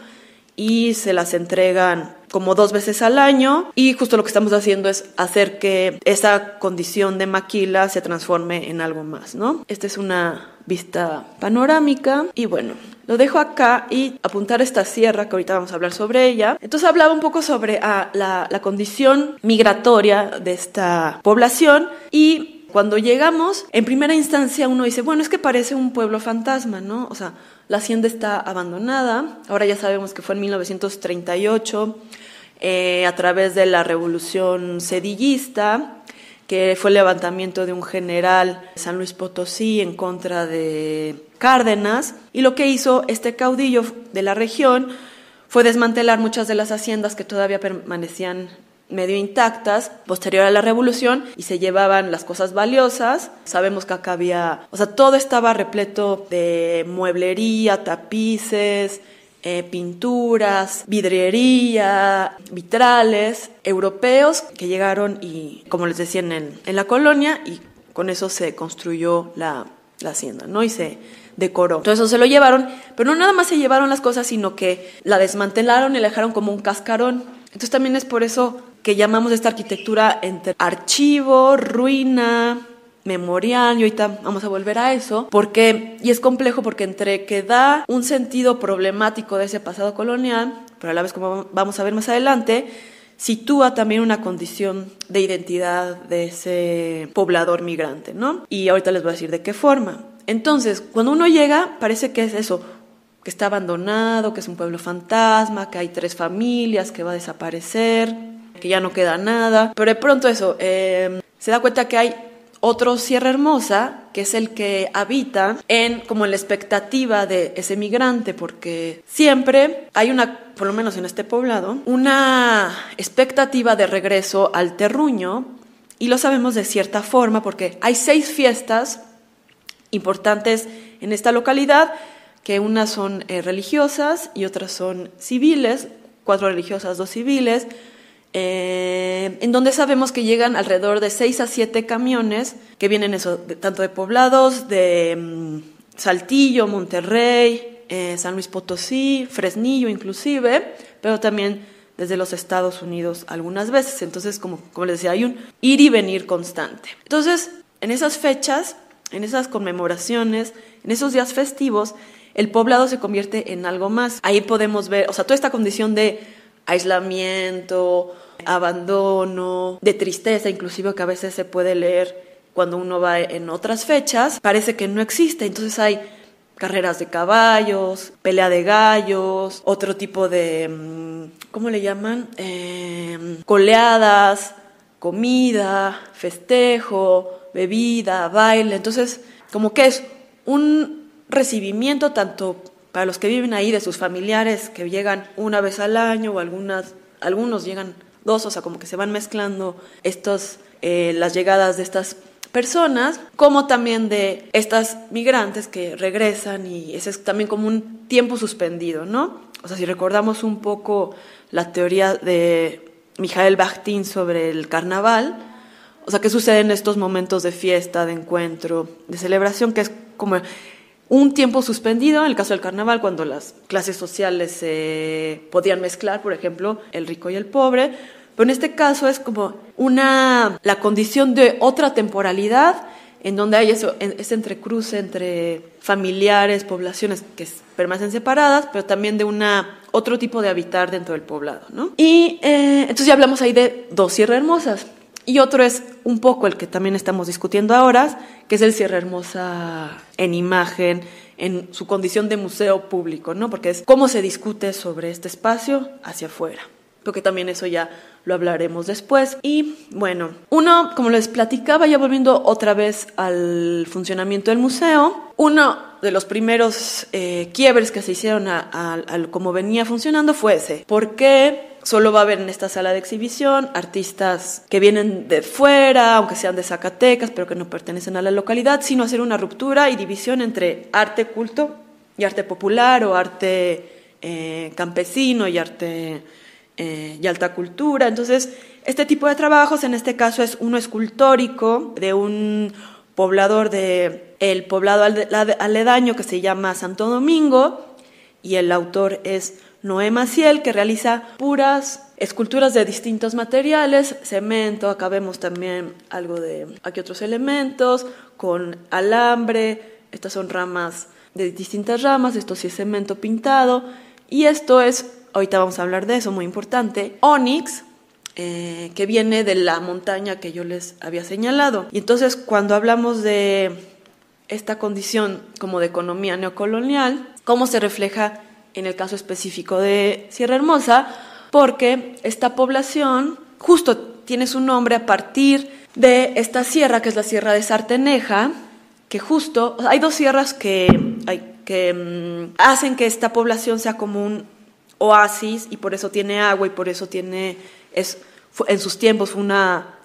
y se las entregan como dos veces al año y justo lo que estamos haciendo es hacer que esa condición de maquila se transforme en algo más, ¿no? Esta es una vista panorámica y bueno, lo dejo acá y apuntar esta sierra que ahorita vamos a hablar sobre ella. Entonces hablaba un poco sobre ah, la, la condición migratoria de esta población y cuando llegamos, en primera instancia uno dice, bueno, es que parece un pueblo fantasma, ¿no? O sea, la hacienda está abandonada, ahora ya sabemos que fue en 1938, eh, a través de la revolución sedillista, que fue el levantamiento de un general San Luis Potosí en contra de Cárdenas, y lo que hizo este caudillo de la región fue desmantelar muchas de las haciendas que todavía permanecían medio intactas posterior a la revolución y se llevaban las cosas valiosas. Sabemos que acá había, o sea, todo estaba repleto de mueblería, tapices, eh, pinturas, vidriería, vitrales europeos que llegaron y, como les decía, en, en la colonia y con eso se construyó la, la hacienda, ¿no? Y se decoró. Entonces eso se lo llevaron, pero no nada más se llevaron las cosas, sino que la desmantelaron y la dejaron como un cascarón. Entonces también es por eso que llamamos esta arquitectura entre archivo, ruina, memorial, y ahorita vamos a volver a eso, porque, y es complejo porque entre que da un sentido problemático de ese pasado colonial, pero a la vez como vamos a ver más adelante, sitúa también una condición de identidad de ese poblador migrante, ¿no? Y ahorita les voy a decir de qué forma. Entonces, cuando uno llega, parece que es eso, que está abandonado, que es un pueblo fantasma, que hay tres familias, que va a desaparecer, que ya no queda nada. Pero de pronto eso, eh, se da cuenta que hay otro Sierra Hermosa, que es el que habita en como en la expectativa de ese migrante, porque siempre hay una, por lo menos en este poblado, una expectativa de regreso al terruño, y lo sabemos de cierta forma porque hay seis fiestas importantes en esta localidad, que unas son eh, religiosas y otras son civiles, cuatro religiosas, dos civiles, eh, en donde sabemos que llegan alrededor de 6 a 7 camiones que vienen tanto de poblados, de mm, Saltillo, Monterrey, eh, San Luis Potosí, Fresnillo inclusive, pero también desde los Estados Unidos algunas veces. Entonces, como les decía, hay un ir y venir constante. Entonces, en esas fechas, en esas conmemoraciones, en esos días festivos, el poblado se convierte en algo más. Ahí podemos ver, o sea, toda esta condición de aislamiento, abandono, de tristeza, inclusive que a veces se puede leer cuando uno va en otras fechas, parece que no existe. Entonces hay carreras de caballos, pelea de gallos, otro tipo de, mm, ¿cómo le llaman? Em, coleadas, comida, festejo, bebida, baile. Entonces, como que es un recibimiento tanto para los que viven ahí de sus familiares que llegan una vez al año o algunas, algunos llegan dos, o sea, como que se van mezclando estos, eh, las llegadas de estas personas, como también de estas migrantes que regresan y ese es también como un tiempo suspendido, ¿no? O sea, si recordamos un poco la teoría de Mijael Bakhtin sobre el carnaval, o sea, qué sucede en estos momentos de fiesta, de encuentro, de celebración, que es como un tiempo suspendido, en el caso del carnaval, cuando las clases sociales se podían mezclar, por ejemplo, el rico y el pobre, pero en este caso es como una, la condición de otra temporalidad en donde hay eso, ese entrecruce entre familiares, poblaciones que permanecen separadas, pero también de una otro tipo de habitar dentro del poblado, ¿no? Y eh, entonces ya hablamos ahí de dos Sierra Hermosas. Y otro es un poco el que también estamos discutiendo ahora, que es el Sierra Hermosa en imagen, en su condición de museo público, ¿no? Porque es cómo se discute sobre este espacio hacia afuera. Porque también eso ya lo hablaremos después. Y bueno, uno, como les platicaba, ya volviendo otra vez al funcionamiento del museo, uno de los primeros eh, quiebres que se hicieron a, a, cómo venía funcionando fue ese. ¿Por qué solo va a haber en esta sala de exhibición artistas que vienen de fuera, aunque sean de Zacatecas, pero que no pertenecen a la localidad, sino hacer una ruptura y división entre arte culto y arte popular o arte eh, campesino y arte eh, y alta cultura. Entonces, este tipo de trabajos, en este caso, es uno escultórico de un poblador de el poblado aledaño que se llama Santo Domingo y el autor es Noé Maciel, que realiza puras esculturas de distintos materiales, cemento, acá vemos también algo de aquí otros elementos, con alambre, estas son ramas de distintas ramas, esto sí es cemento pintado, y esto es ahorita vamos a hablar de eso, muy importante, Onyx, eh, que viene de la montaña que yo les había señalado. Y entonces cuando hablamos de esta condición como de economía neocolonial, ¿cómo se refleja en el caso específico de Sierra Hermosa? Porque esta población justo tiene su nombre a partir de esta sierra, que es la Sierra de Sarteneja, que justo, hay dos sierras que, mm, hacen que esta población sea como un oasis y por eso tiene agua y por eso tiene, es, en sus tiempos fue un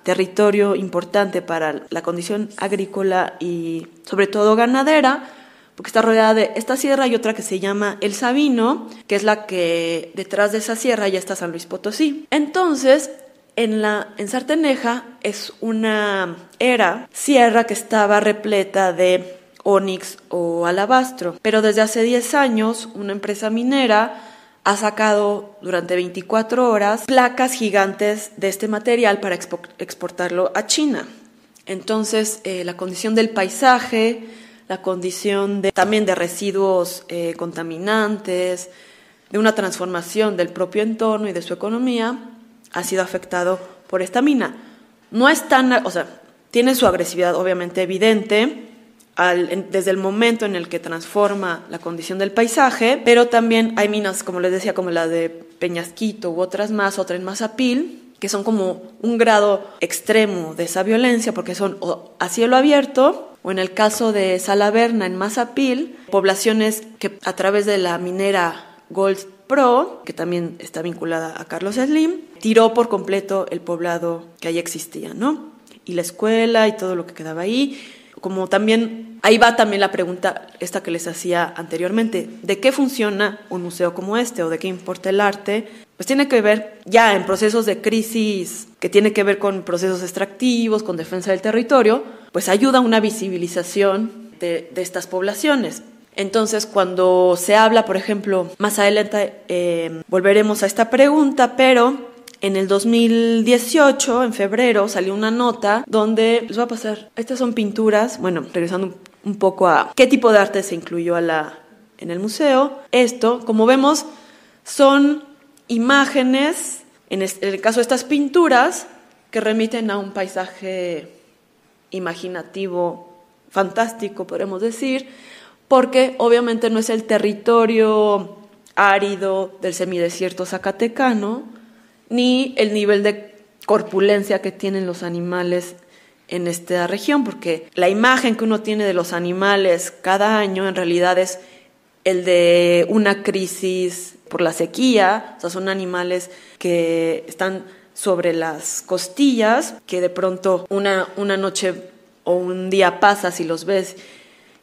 territorio importante para la condición agrícola y sobre todo ganadera, porque está rodeada de esta sierra y otra que se llama El Sabino, que es la que detrás de esa sierra ya está San Luis Potosí. Entonces, en, la, en Sarteneja es una era sierra que estaba repleta de onix o alabastro, pero desde hace 10 años una empresa minera ha sacado durante 24 horas placas gigantes de este material para exportarlo a China. Entonces, eh, la condición del paisaje, la condición de, también de residuos eh, contaminantes, de una transformación del propio entorno y de su economía, ha sido afectado por esta mina. No es tan, o sea, tiene su agresividad obviamente evidente, desde el momento en el que transforma la condición del paisaje, pero también hay minas, como les decía, como la de Peñasquito u otras más, otra en Mazapil, que son como un grado extremo de esa violencia, porque son a cielo abierto, o en el caso de Salaverna en Mazapil, poblaciones que a través de la minera Gold Pro, que también está vinculada a Carlos Slim, tiró por completo el poblado que ahí existía, ¿no? Y la escuela y todo lo que quedaba ahí como también, ahí va también la pregunta esta que les hacía anteriormente, ¿de qué funciona un museo como este o de qué importa el arte? Pues tiene que ver ya en procesos de crisis que tiene que ver con procesos extractivos, con defensa del territorio, pues ayuda a una visibilización de, estas poblaciones. Entonces, cuando se habla, por ejemplo, más adelante eh, volveremos a esta pregunta, pero en el 2018, en febrero, salió una nota donde les va a pasar, estas son pinturas, bueno, regresando un poco a qué tipo de arte se incluyó a la, en el museo. Esto, como vemos, son imágenes, en el caso de estas pinturas, que remiten a un paisaje imaginativo, fantástico, podemos decir, porque obviamente no es el territorio árido del semidesierto zacatecano, ni el nivel de corpulencia que tienen los animales en esta región, porque la imagen que uno tiene de los animales cada año en realidad es el de una crisis por la sequía, o sea, son animales que están sobre las costillas, que de pronto una, una noche o un día pasa si los ves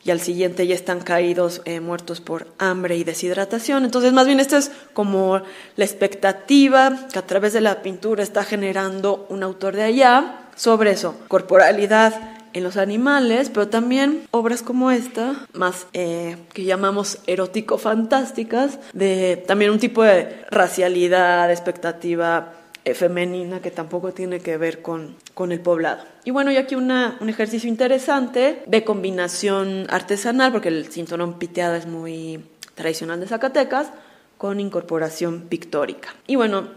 y al siguiente ya están caídos eh, muertos por hambre y deshidratación. Entonces, más bien, esto es como la expectativa que a través de la pintura está generando un autor de allá sobre eso, corporalidad en los animales, pero también obras como esta, más eh, que llamamos erótico-fantásticas, de también un tipo de racialidad, expectativa femenina que tampoco tiene que ver con, con el poblado. Y bueno, y aquí una, un ejercicio interesante de combinación artesanal, porque el cinturón piteado es muy tradicional de Zacatecas, con incorporación pictórica. Y bueno,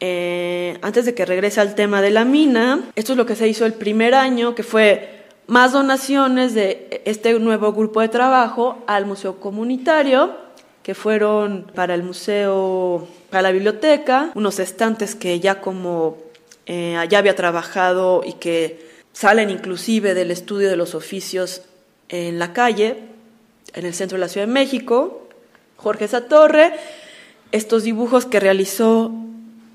eh, antes de que regrese al tema de la mina, esto es lo que se hizo el primer año, que fue más donaciones de este nuevo grupo de trabajo al Museo Comunitario, que fueron para el museo, para la biblioteca, unos estantes que ya como eh, ya había trabajado y que salen inclusive del estudio de los oficios en la calle, en el centro de la Ciudad de México, Jorge Satorre, estos dibujos que realizó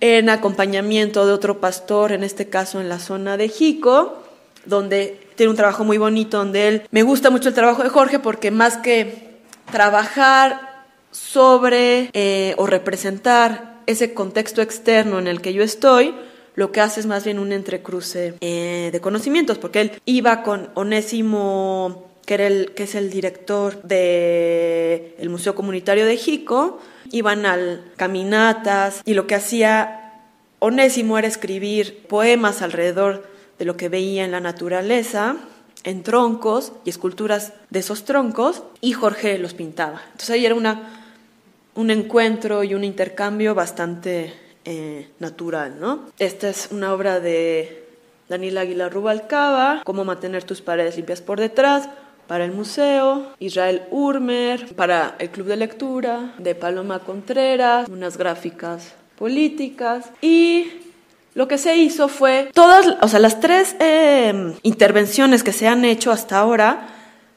en acompañamiento de otro pastor, en este caso en la zona de Jico, donde tiene un trabajo muy bonito, donde él, me gusta mucho el trabajo de Jorge porque más que trabajar sobre eh, o representar ese contexto externo en el que yo estoy, lo que hace es más bien un entrecruce eh, de conocimientos, porque él iba con Onésimo, que, era el, que es el director del el Museo Comunitario de Jico, iban al caminatas y lo que hacía Onésimo era escribir poemas alrededor de lo que veía en la naturaleza, en troncos y esculturas de esos troncos, y Jorge los pintaba. Entonces ahí era una, un encuentro y un intercambio bastante eh, natural. ¿no? Esta es una obra de Daniel Aguilar Rubalcaba, Cómo mantener tus paredes limpias por detrás, para el museo, Israel Urmer, para el club de lectura, de Paloma Contreras, unas gráficas políticas y lo que se hizo fue todas, o sea, las tres em, intervenciones que se han hecho hasta ahora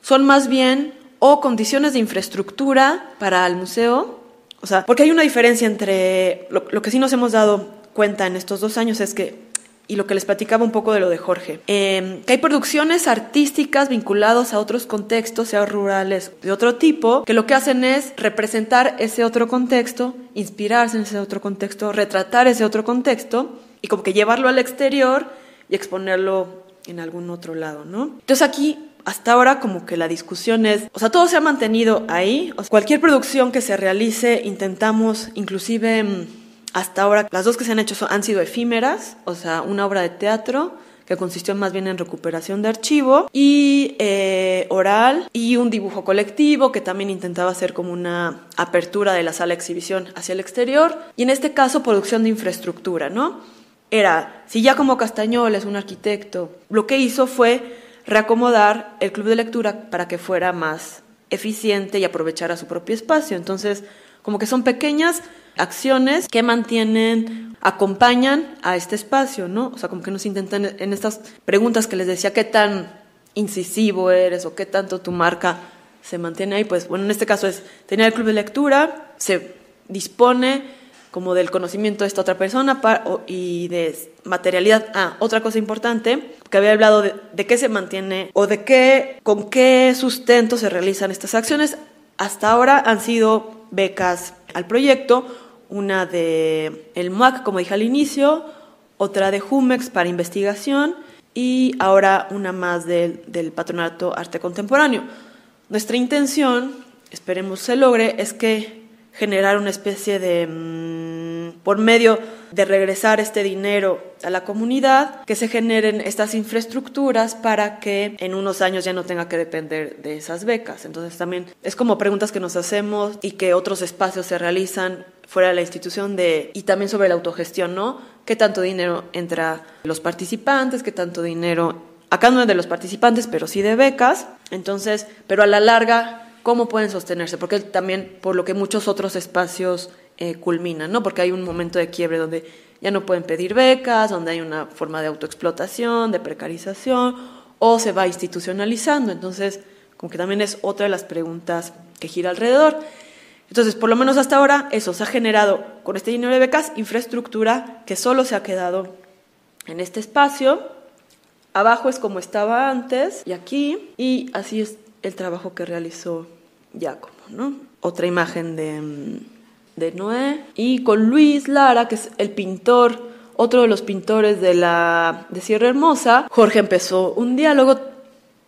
son más bien o condiciones de infraestructura para el museo, o sea, porque hay una diferencia entre lo que sí nos hemos dado cuenta en estos dos años es que y lo que les platicaba un poco de lo de Jorge, em, que hay producciones artísticas vinculadas a otros contextos, sea rurales de otro tipo, que lo que hacen es representar ese otro contexto, inspirarse en ese otro contexto, retratar ese otro contexto y como que llevarlo al exterior y exponerlo en algún otro lado, ¿no? Entonces aquí hasta ahora como que la discusión es, o sea, todo se ha mantenido ahí, cualquier producción que se realice intentamos inclusive mm, hasta ahora las dos que se han hecho han sido efímeras, o sea, una obra de teatro que consistió más bien en recuperación de archivo, y eh, oral, y un dibujo colectivo que también intentaba hacer como una apertura de la sala de exhibición hacia el exterior, y en este caso producción de infraestructura, ¿no? Era, si ya como Castañol es un arquitecto, lo que hizo fue reacomodar el club de lectura para que fuera más eficiente y aprovechara su propio espacio. Entonces, como que son pequeñas acciones que mantienen, acompañan a este espacio, ¿no? O sea, como que nos intentan en estas preguntas que les decía, ¿qué tan incisivo eres o qué tanto tu marca se mantiene ahí? Pues bueno, en este caso es tener el club de lectura, se dispone como del conocimiento de esta otra persona y de materialidad. Ah, otra cosa importante, que había hablado de, de qué se mantiene o de qué, con qué sustento se realizan estas acciones. Hasta ahora han sido becas al proyecto, una de el MUAC, como dije al inicio, otra de Jumex para investigación y ahora una más del, del Patronato Arte Contemporáneo. Nuestra intención, esperemos se logre, es que generar una especie de, mm, por medio de regresar este dinero a la comunidad, que se generen estas infraestructuras para que en unos años ya no tenga que depender de esas becas. Entonces también es como preguntas que nos hacemos y que otros espacios se realizan fuera de la institución de y también sobre la autogestión, ¿no? ¿Qué tanto dinero entra los participantes? ¿Qué tanto dinero acá no es de los participantes, pero sí de becas? Entonces, pero a la larga cómo pueden sostenerse, porque también por lo que muchos otros espacios eh, ¿no? Porque hay un momento de quiebre donde ya no pueden pedir becas, donde hay una forma de autoexplotación, de precarización, o se va institucionalizando. Entonces, como que también es otra de las preguntas que gira alrededor. Entonces, por lo menos hasta ahora, eso se ha generado con este dinero de becas, infraestructura que solo se ha quedado en este espacio. Abajo es como estaba antes y aquí, y así es el trabajo que realizó Giacomo, ¿no? Otra imagen de mm, de Noé, y con Luis Lara, que es el pintor, otro de los pintores de la de Sierra Hermosa, Jorge empezó un diálogo,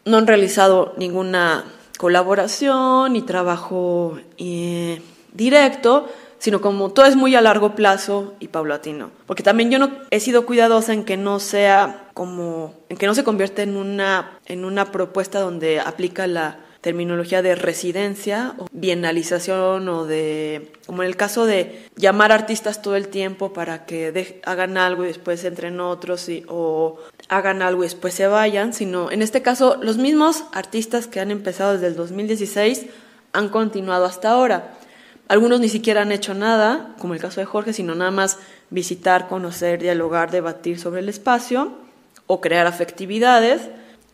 no han realizado ninguna colaboración ni trabajo eh, directo, sino como todo es muy a largo plazo y paulatino. Porque también yo no he sido cuidadosa en que no sea como, en que no se convierta en una, en una propuesta donde aplica la terminología de residencia o bienalización o de, como en el caso de llamar artistas todo el tiempo para que hagan algo y después entren otros y, o hagan algo y después se vayan, sino en este caso los mismos artistas que han empezado desde el 2016 han continuado hasta ahora. Algunos ni siquiera han hecho nada, como el caso de Jorge, sino nada más visitar, conocer, dialogar, debatir sobre el espacio o crear afectividades.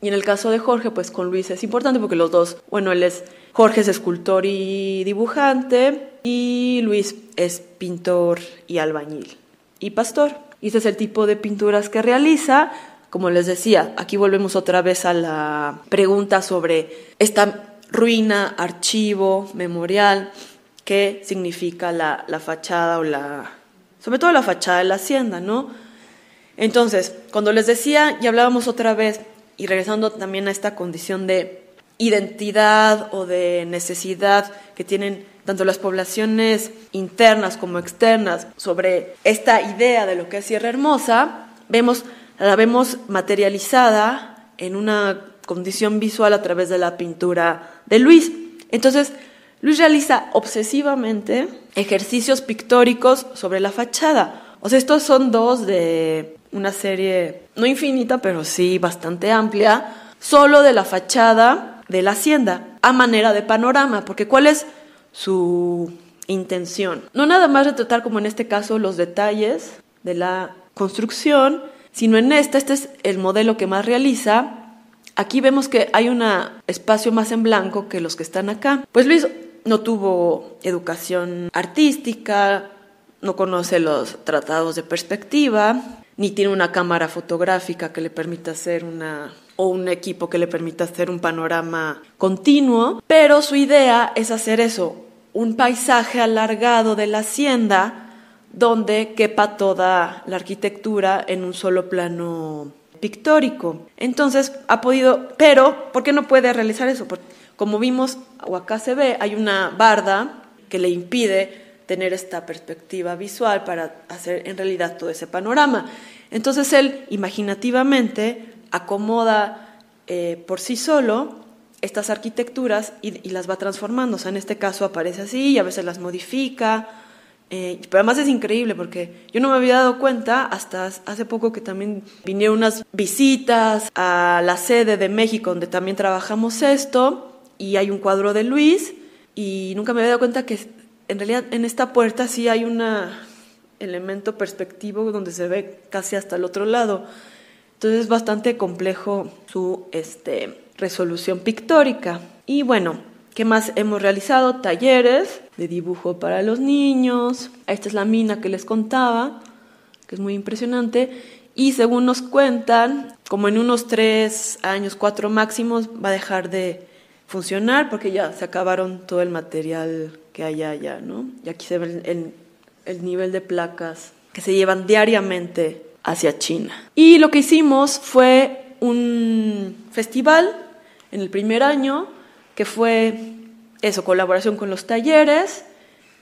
Y en el caso de Jorge, pues con Luis es importante porque los dos, bueno, él es, Jorge es escultor y dibujante y Luis es pintor y albañil y pastor. Y ese es el tipo de pinturas que realiza. Como les decía, aquí volvemos otra vez a la pregunta sobre esta ruina, archivo, memorial, qué significa la, la fachada o la, sobre todo la fachada de la hacienda, ¿no? Entonces, cuando les decía y hablábamos otra vez, y regresando también a esta condición de identidad o de necesidad que tienen tanto las poblaciones internas como externas sobre esta idea de lo que es Sierra Hermosa, vemos, la vemos materializada en una condición visual a través de la pintura de Luis. Entonces, Luis realiza obsesivamente ejercicios pictóricos sobre la fachada. O sea, estos son dos de una serie, no infinita, pero sí bastante amplia, solo de la fachada de la hacienda, a manera de panorama, porque ¿cuál es su intención? No nada más retratar, como en este caso, los detalles de la construcción, sino en esta, este es el modelo que más realiza, Aquí vemos que hay un espacio más en blanco que los que están acá. Pues Luis no tuvo educación artística, no conoce los tratados de perspectiva, ni tiene una cámara fotográfica que le permita hacer una o un equipo que le permita hacer un panorama continuo, pero su idea es hacer eso, un paisaje alargado de la hacienda donde quepa toda la arquitectura en un solo plano pictórico. Entonces ha podido, pero ¿por qué no puede realizar eso? Porque, como vimos, o acá se ve, hay una barda que le impide tener esta perspectiva visual para hacer en realidad todo ese panorama. Entonces él imaginativamente acomoda eh, por sí solo estas arquitecturas y, las va transformando. O sea, en este caso aparece así y a veces las modifica eh, pero además es increíble porque yo no me había dado cuenta hasta hace poco que también vinieron unas visitas a la sede de México donde también trabajamos esto y hay un cuadro de Luis y nunca me había dado cuenta que en realidad en esta puerta sí hay un elemento perspectivo donde se ve casi hasta el otro lado. Entonces es bastante complejo su este, resolución pictórica. Y bueno, ¿Qué más hemos realizado? Talleres de dibujo para los niños. Esta es la mina que les contaba, que es muy impresionante. Y según nos cuentan, como en unos tres años, cuatro máximos, va a dejar de funcionar porque ya se acabaron todo el material que hay allá, ¿no? Y aquí se ve el, el nivel de placas que se llevan diariamente hacia China. Y lo que hicimos fue un festival en el primer año que fue eso, colaboración con los talleres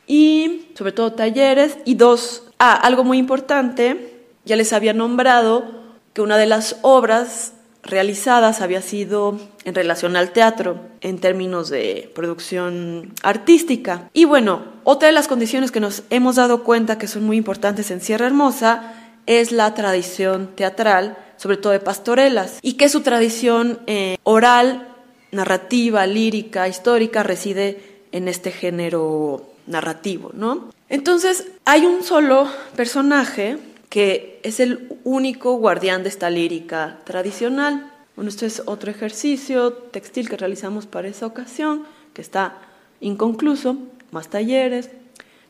y sobre todo talleres y dos, ah, algo muy importante, ya les había nombrado que una de las obras realizadas había sido en relación al teatro en términos de producción artística. Y bueno, otra de las condiciones que nos hemos dado cuenta que son muy importantes en Sierra Hermosa es la tradición teatral, sobre todo de pastorelas, y que su tradición eh, oral narrativa, lírica, histórica, reside en este género narrativo, ¿no? Entonces, hay un solo personaje que es el único guardián de esta lírica tradicional. Bueno, este es otro ejercicio textil que realizamos para esa ocasión, que está inconcluso, más talleres,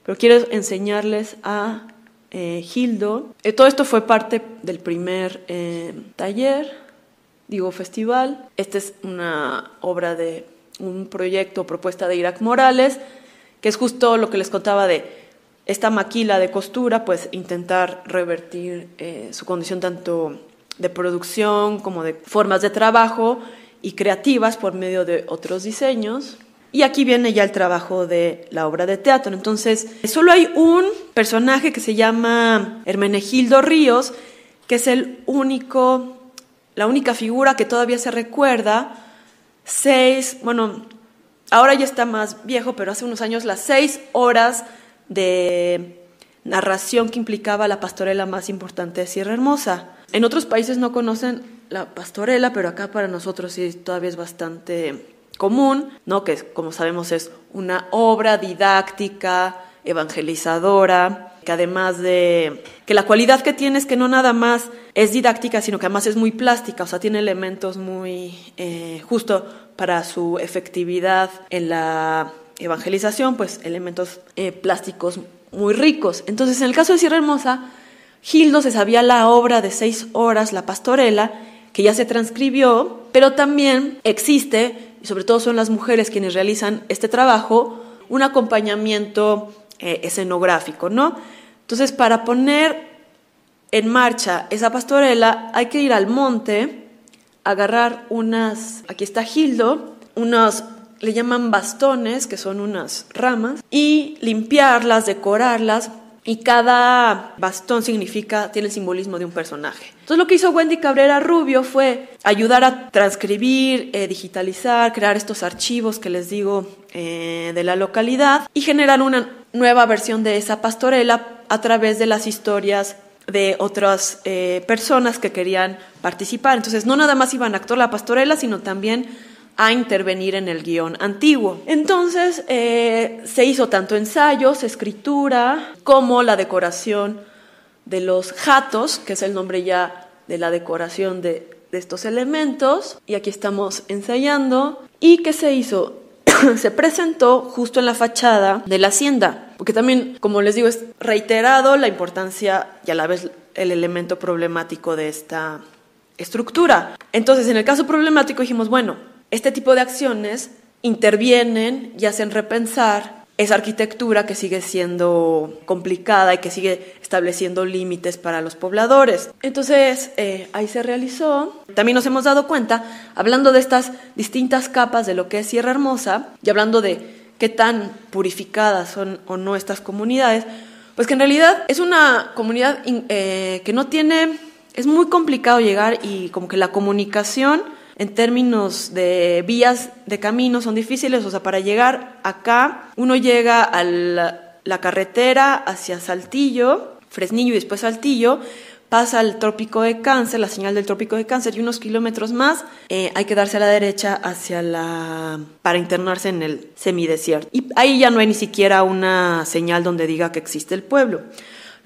pero quiero enseñarles a eh, Gildo. Eh, todo esto fue parte del primer eh, taller digo festival. Esta es una obra de un proyecto, propuesta de Irak Morales, que es justo lo que les contaba de esta maquila de costura, pues intentar revertir eh, su condición tanto de producción como de formas de trabajo y creativas por medio de otros diseños. Y aquí viene ya el trabajo de la obra de teatro. Entonces, solo hay un personaje que se llama Hermenegildo Ríos, que es el único, la única figura que todavía se recuerda. Seis, bueno, ahora ya está más viejo, pero hace unos años las seis horas de narración que implicaba la pastorela más importante de Sierra Hermosa. En otros países no conocen la pastorela, pero acá para nosotros sí todavía es bastante común, ¿no? Que como sabemos es una obra didáctica, evangelizadora, que además de que la cualidad que tiene es que no nada más es didáctica, sino que además es muy plástica, o sea, tiene elementos muy eh, justo para su efectividad en la evangelización, pues elementos eh, plásticos muy ricos. Entonces, en el caso de Sierra Hermosa, Gildo se sabía la obra de seis horas, La Pastorela, que ya se transcribió, pero también existe, y sobre todo son las mujeres quienes realizan este trabajo, un acompañamiento eh, escenográfico, ¿no? Entonces, para poner en marcha esa pastorela, hay que ir al monte, agarrar unas, aquí está Gildo, unos le llaman bastones, que son unas ramas, y limpiarlas, decorarlas, y cada bastón significa, tiene el simbolismo de un personaje. Entonces lo que hizo Wendy Cabrera Rubio fue ayudar a transcribir, eh, digitalizar, crear estos archivos que les digo eh, de la localidad y generar una nueva versión de esa pastorela a través de las historias de otras eh, personas que querían participar. Entonces no nada más iban a actuar la pastorela, sino también a intervenir en el guion antiguo. Entonces eh, se hizo tanto ensayos, escritura, como la decoración de los jatos, que es el nombre ya de la decoración de, de estos elementos. Y aquí estamos ensayando. ¿Y qué se hizo? [CLEARS THROAT] se presentó justo en la fachada de la hacienda, porque también, como les digo, es reiterado la importancia y a la vez el elemento problemático de esta estructura. Entonces, en el caso problemático dijimos, bueno, este tipo de acciones intervienen y hacen repensar esa arquitectura que sigue siendo complicada y que sigue estableciendo límites para los pobladores. Entonces, eh, ahí se realizó. También nos hemos dado cuenta, hablando de estas distintas capas de lo que es Sierra Hermosa y hablando de qué tan purificadas son o no estas comunidades, pues que en realidad es una comunidad eh, que no tiene, es muy complicado llegar y como que la comunicación en términos de vías de camino son difíciles, o sea, para llegar acá uno llega a la, carretera hacia Saltillo, Fresnillo y después Saltillo, pasa al trópico de cáncer, la señal del trópico de cáncer y unos kilómetros más eh, hay que darse a la derecha hacia la para internarse en el semidesierto. Y ahí ya no hay ni siquiera una señal donde diga que existe el pueblo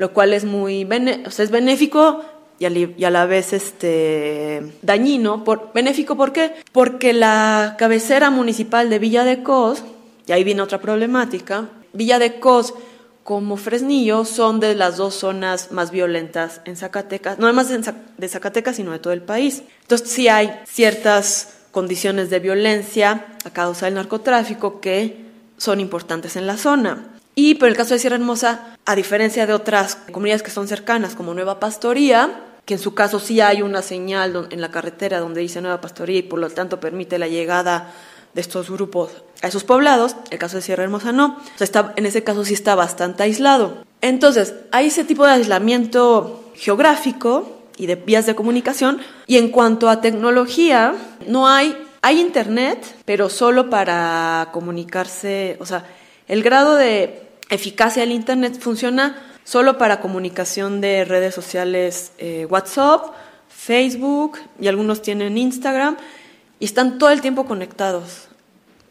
lo cual es muy o sea, es benéfico y a, la vez este, dañino, por, benéfico, ¿por qué? Porque la cabecera municipal de Villa de Cos, y ahí viene otra problemática, Villa de Cos como Fresnillo son de las dos zonas más violentas en Zacatecas, no además de Zacatecas, sino de todo el país. Entonces sí hay ciertas condiciones de violencia a causa del narcotráfico que son importantes en la zona. Y por el caso de Sierra Hermosa, a diferencia de otras comunidades que son cercanas, como Nueva Pastoría, que en su caso sí hay una señal en la carretera donde dice Nueva Pastoría y por lo tanto permite la llegada de estos grupos a esos poblados, el caso de Sierra Hermosa no, o sea, está, en ese caso sí está bastante aislado. Entonces, hay ese tipo de aislamiento geográfico y de vías de comunicación, y en cuanto a tecnología, no hay, hay internet, pero solo para comunicarse, o sea, el grado de eficacia del internet funciona solo para comunicación de redes sociales eh, WhatsApp, Facebook y algunos tienen Instagram y están todo el tiempo conectados.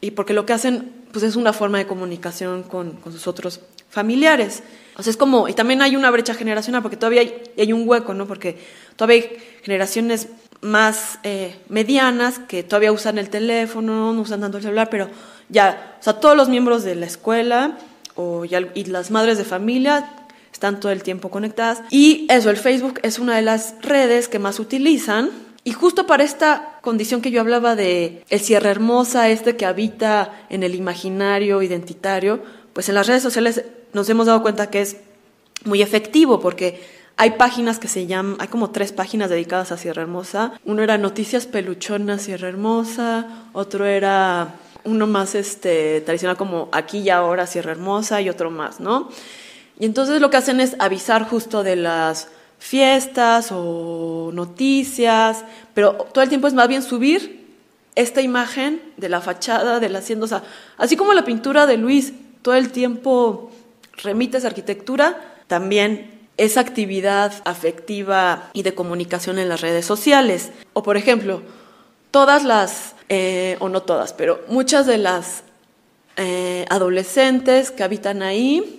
Y porque lo que hacen pues es una forma de comunicación con, con sus otros familiares. O es como, y también hay una brecha generacional, porque todavía hay, hay un hueco, ¿no? Porque todavía hay generaciones más eh, medianas que todavía usan el teléfono, no usan tanto el celular, pero ya, o sea, todos los miembros de la escuela o y las madres de familia están todo el tiempo conectadas. Y eso, el Facebook es una de las redes que más utilizan. Y justo para esta condición que yo hablaba de el cierre hermosa, este que habita en el imaginario identitario, pues en las redes sociales nos hemos dado cuenta que es muy efectivo porque hay páginas que se llaman, hay como tres páginas dedicadas a Sierra Hermosa. Uno era Noticias Peluchonas Sierra Hermosa, otro era uno más este, tradicional como aquí y ahora, Sierra Hermosa y otro más, ¿no? Y entonces lo que hacen es avisar justo de las fiestas o noticias, pero todo el tiempo es más bien subir esta imagen de la fachada de la hacienda, o sea, así como la pintura de Luis todo el tiempo remite a esa arquitectura, también esa actividad afectiva y de comunicación en las redes sociales. O por ejemplo, todas las, eh, o no todas, pero muchas de las eh, adolescentes que habitan ahí,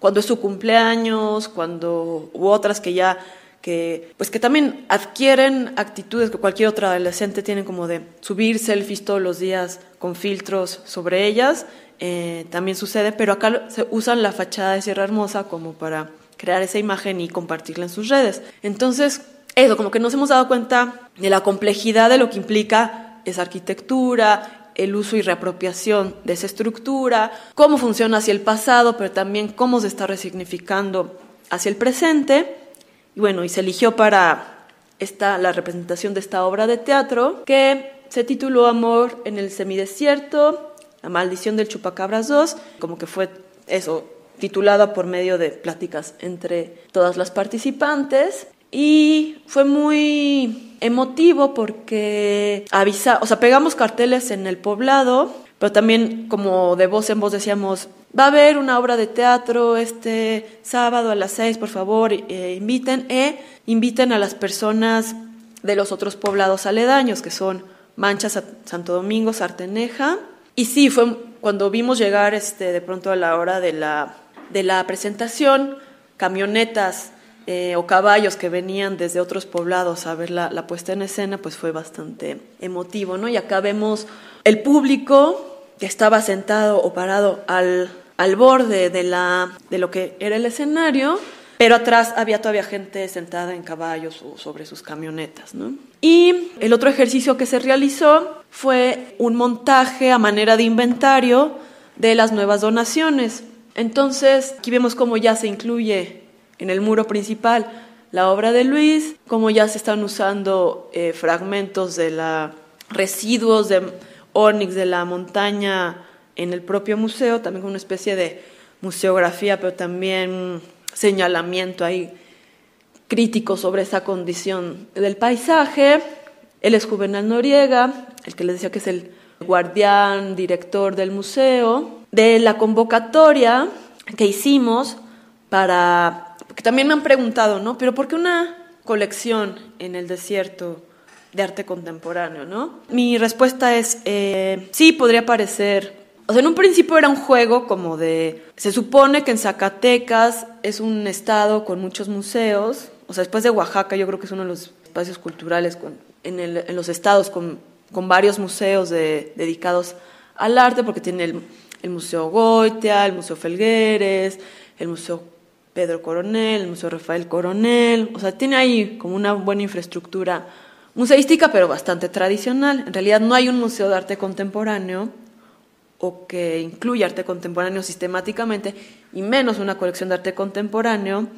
cuando es su cumpleaños, cuando, u otras que ya que pues que también adquieren actitudes que cualquier otro adolescente tiene como de subir selfies todos los días con filtros sobre ellas eh, también sucede pero acá se usan la fachada de Sierra Hermosa como para crear esa imagen y compartirla en sus redes. Entonces eso como que nos hemos dado cuenta de la complejidad de lo que implica esa arquitectura el uso y reapropiación de esa estructura cómo funciona hacia el pasado pero también cómo se está resignificando hacia el presente y bueno, y se eligió para esta, la representación de esta obra de teatro que se tituló Amor en el semidesierto, La maldición del chupacabras 2, como que fue eso, titulada por medio de pláticas entre todas las participantes. Y fue muy emotivo porque avisa, o sea, pegamos carteles en el poblado, pero también como de voz en voz decíamos, Va a haber una obra de teatro este sábado a las seis, por favor, eh, inviten e inviten a las personas de los otros poblados aledaños, que son Manchas, Santo Domingo, Sarteneja. Y sí, fue cuando vimos llegar este, de pronto a la hora de la, de la presentación, camionetas eh, o caballos que venían desde otros poblados a ver la, la, puesta en escena, pues fue bastante emotivo, ¿no? Y acá vemos el público que estaba sentado o parado al, al borde de, la, de lo que era el escenario, pero atrás había todavía gente sentada en caballos o sobre sus camionetas. ¿no? Y el otro ejercicio que se realizó fue un montaje a manera de inventario de las nuevas donaciones. Entonces, aquí vemos cómo ya se incluye en el muro principal la obra de Luis, cómo ya se están usando eh, fragmentos de la residuos de Onyx de la montaña en el propio museo, también con una especie de museografía, pero también señalamiento ahí crítico sobre esa condición del paisaje. Él es Juvenal Noriega, el que les decía que es el guardián, director del museo, de la convocatoria que hicimos para, porque también me han preguntado, ¿no? Pero ¿por qué una colección en el desierto de arte contemporáneo, ¿no? Mi respuesta es, eh, sí, podría parecer o sea, en un principio era un juego como de... Se supone que en Zacatecas es un estado con muchos museos. O sea, después de Oaxaca yo creo que es uno de los espacios culturales en, en, los estados con, varios museos dedicados al arte, porque tiene el, el, Museo Goitia, el Museo Felgueres, el Museo Pedro Coronel, el Museo Rafael Coronel. O sea, tiene ahí como una buena infraestructura museística, pero bastante tradicional. En realidad no hay un museo de arte contemporáneo o que incluye arte contemporáneo sistemáticamente, y menos una colección de arte contemporáneo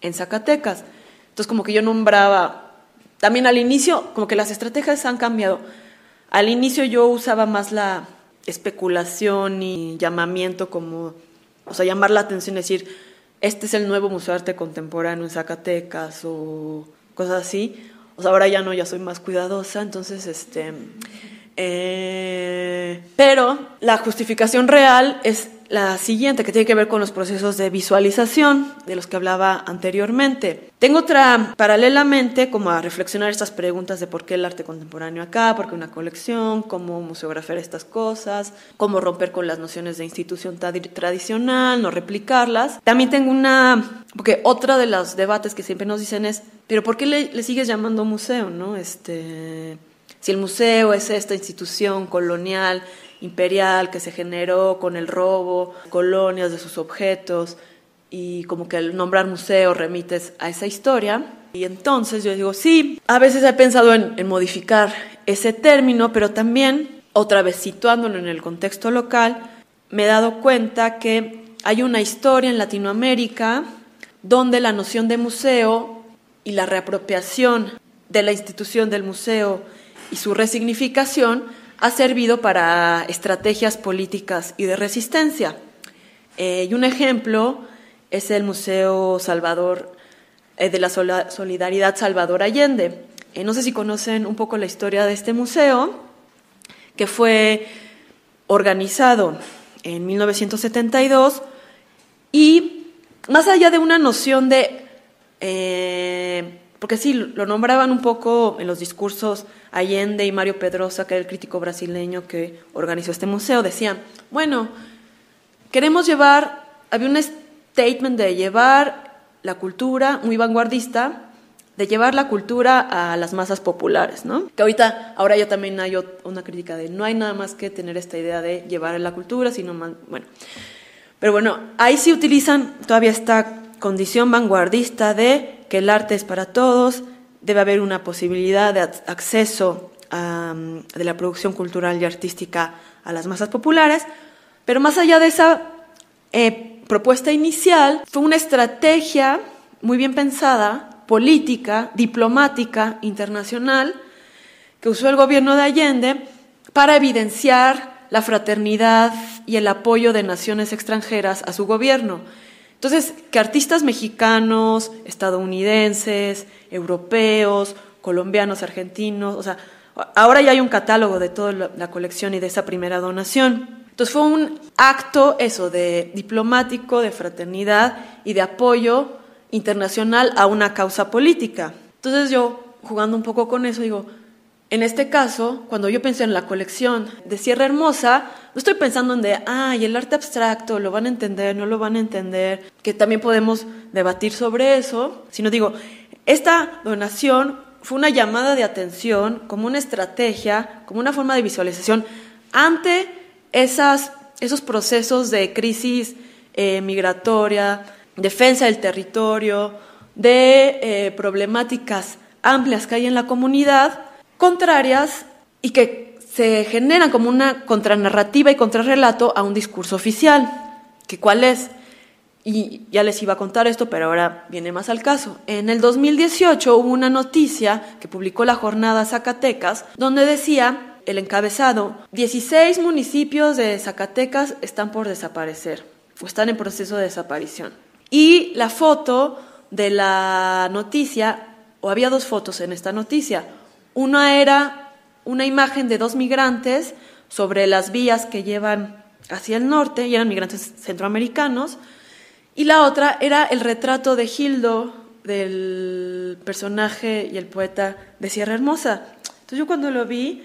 en Zacatecas. Entonces, como que yo nombraba, también al inicio, como que las estrategias han cambiado. Al inicio yo usaba más la especulación y llamamiento como, o sea, llamar la atención, decir, este es el nuevo Museo de Arte Contemporáneo en Zacatecas o cosas así. O sea, ahora ya no, ya soy más cuidadosa, entonces, este, eh, pero la justificación real es la siguiente, que tiene que ver con los procesos de visualización de los que hablaba anteriormente. Tengo otra, paralelamente, como a reflexionar estas preguntas de por qué el arte contemporáneo acá, por qué una colección, cómo museografiar estas cosas, cómo romper con las nociones de institución tradicional, no replicarlas. También tengo una, porque otra de los debates que siempre nos dicen es, pero ¿por qué le, le sigues llamando museo, no? Este si el museo es esta institución colonial, imperial, que se generó con el robo, colonias de sus objetos, y como que al nombrar museo remites a esa historia. Y entonces yo digo, sí, a veces he pensado en, en modificar ese término, pero también, otra vez situándolo en el contexto local, me he dado cuenta que hay una historia en Latinoamérica donde la noción de museo y la reapropiación de la institución del museo y su resignificación ha servido para estrategias políticas y de resistencia. Eh, y un ejemplo es el Museo Salvador eh, de la Solidaridad Salvador Allende. Eh, no sé si conocen un poco la historia de este museo, que fue organizado en 1972 y más allá de una noción de, porque sí, lo nombraban un poco en los discursos Allende y Mario Pedrosa, que era el crítico brasileño que organizó este museo, decían, bueno, queremos llevar, había un statement de llevar la cultura muy vanguardista, de llevar la cultura a las masas populares, ¿no? Que ahorita, ahora ya también hay una crítica de no hay nada más que tener esta idea de llevar la cultura, sino más, bueno. Pero bueno, ahí sí utilizan todavía esta condición vanguardista de que el arte es para todos, debe haber una posibilidad de acceso de la producción cultural y artística a las masas populares, pero más allá de esa eh, propuesta inicial, fue una estrategia muy bien pensada, política, diplomática, internacional, que usó el gobierno de Allende para evidenciar la fraternidad y el apoyo de naciones extranjeras a su gobierno. Entonces, que artistas mexicanos, estadounidenses, europeos, colombianos, argentinos, o sea, ahora ya hay un catálogo de toda la colección y de esa primera donación. Entonces fue un acto eso de diplomático, de fraternidad y de apoyo internacional a una causa política. Entonces yo, jugando un poco con eso, digo, en este caso, cuando yo pensé en la colección de Sierra Hermosa, no estoy pensando en de, ay, el arte abstracto, lo van a entender, no lo van a entender, que también podemos debatir sobre eso, sino digo, esta donación fue una llamada de atención, como una estrategia, como una forma de visualización ante esas, esos procesos de crisis eh, migratoria, defensa del territorio, de eh, problemáticas amplias que hay en la comunidad, contrarias y que se generan como una contranarrativa y contrarrelato a un discurso oficial. ¿Que ¿Cuál es? Y ya les iba a contar esto, pero ahora viene más al caso. En el 2018 hubo una noticia que publicó la jornada Zacatecas, donde decía el encabezado, 16 municipios de Zacatecas están por desaparecer o están en proceso de desaparición. Y la foto de la noticia, o había dos fotos en esta noticia, una era una imagen de dos migrantes sobre las vías que llevan hacia el norte, y eran migrantes centroamericanos, y la otra era el retrato de Gildo, del personaje y el poeta de Sierra Hermosa. Entonces yo cuando lo vi,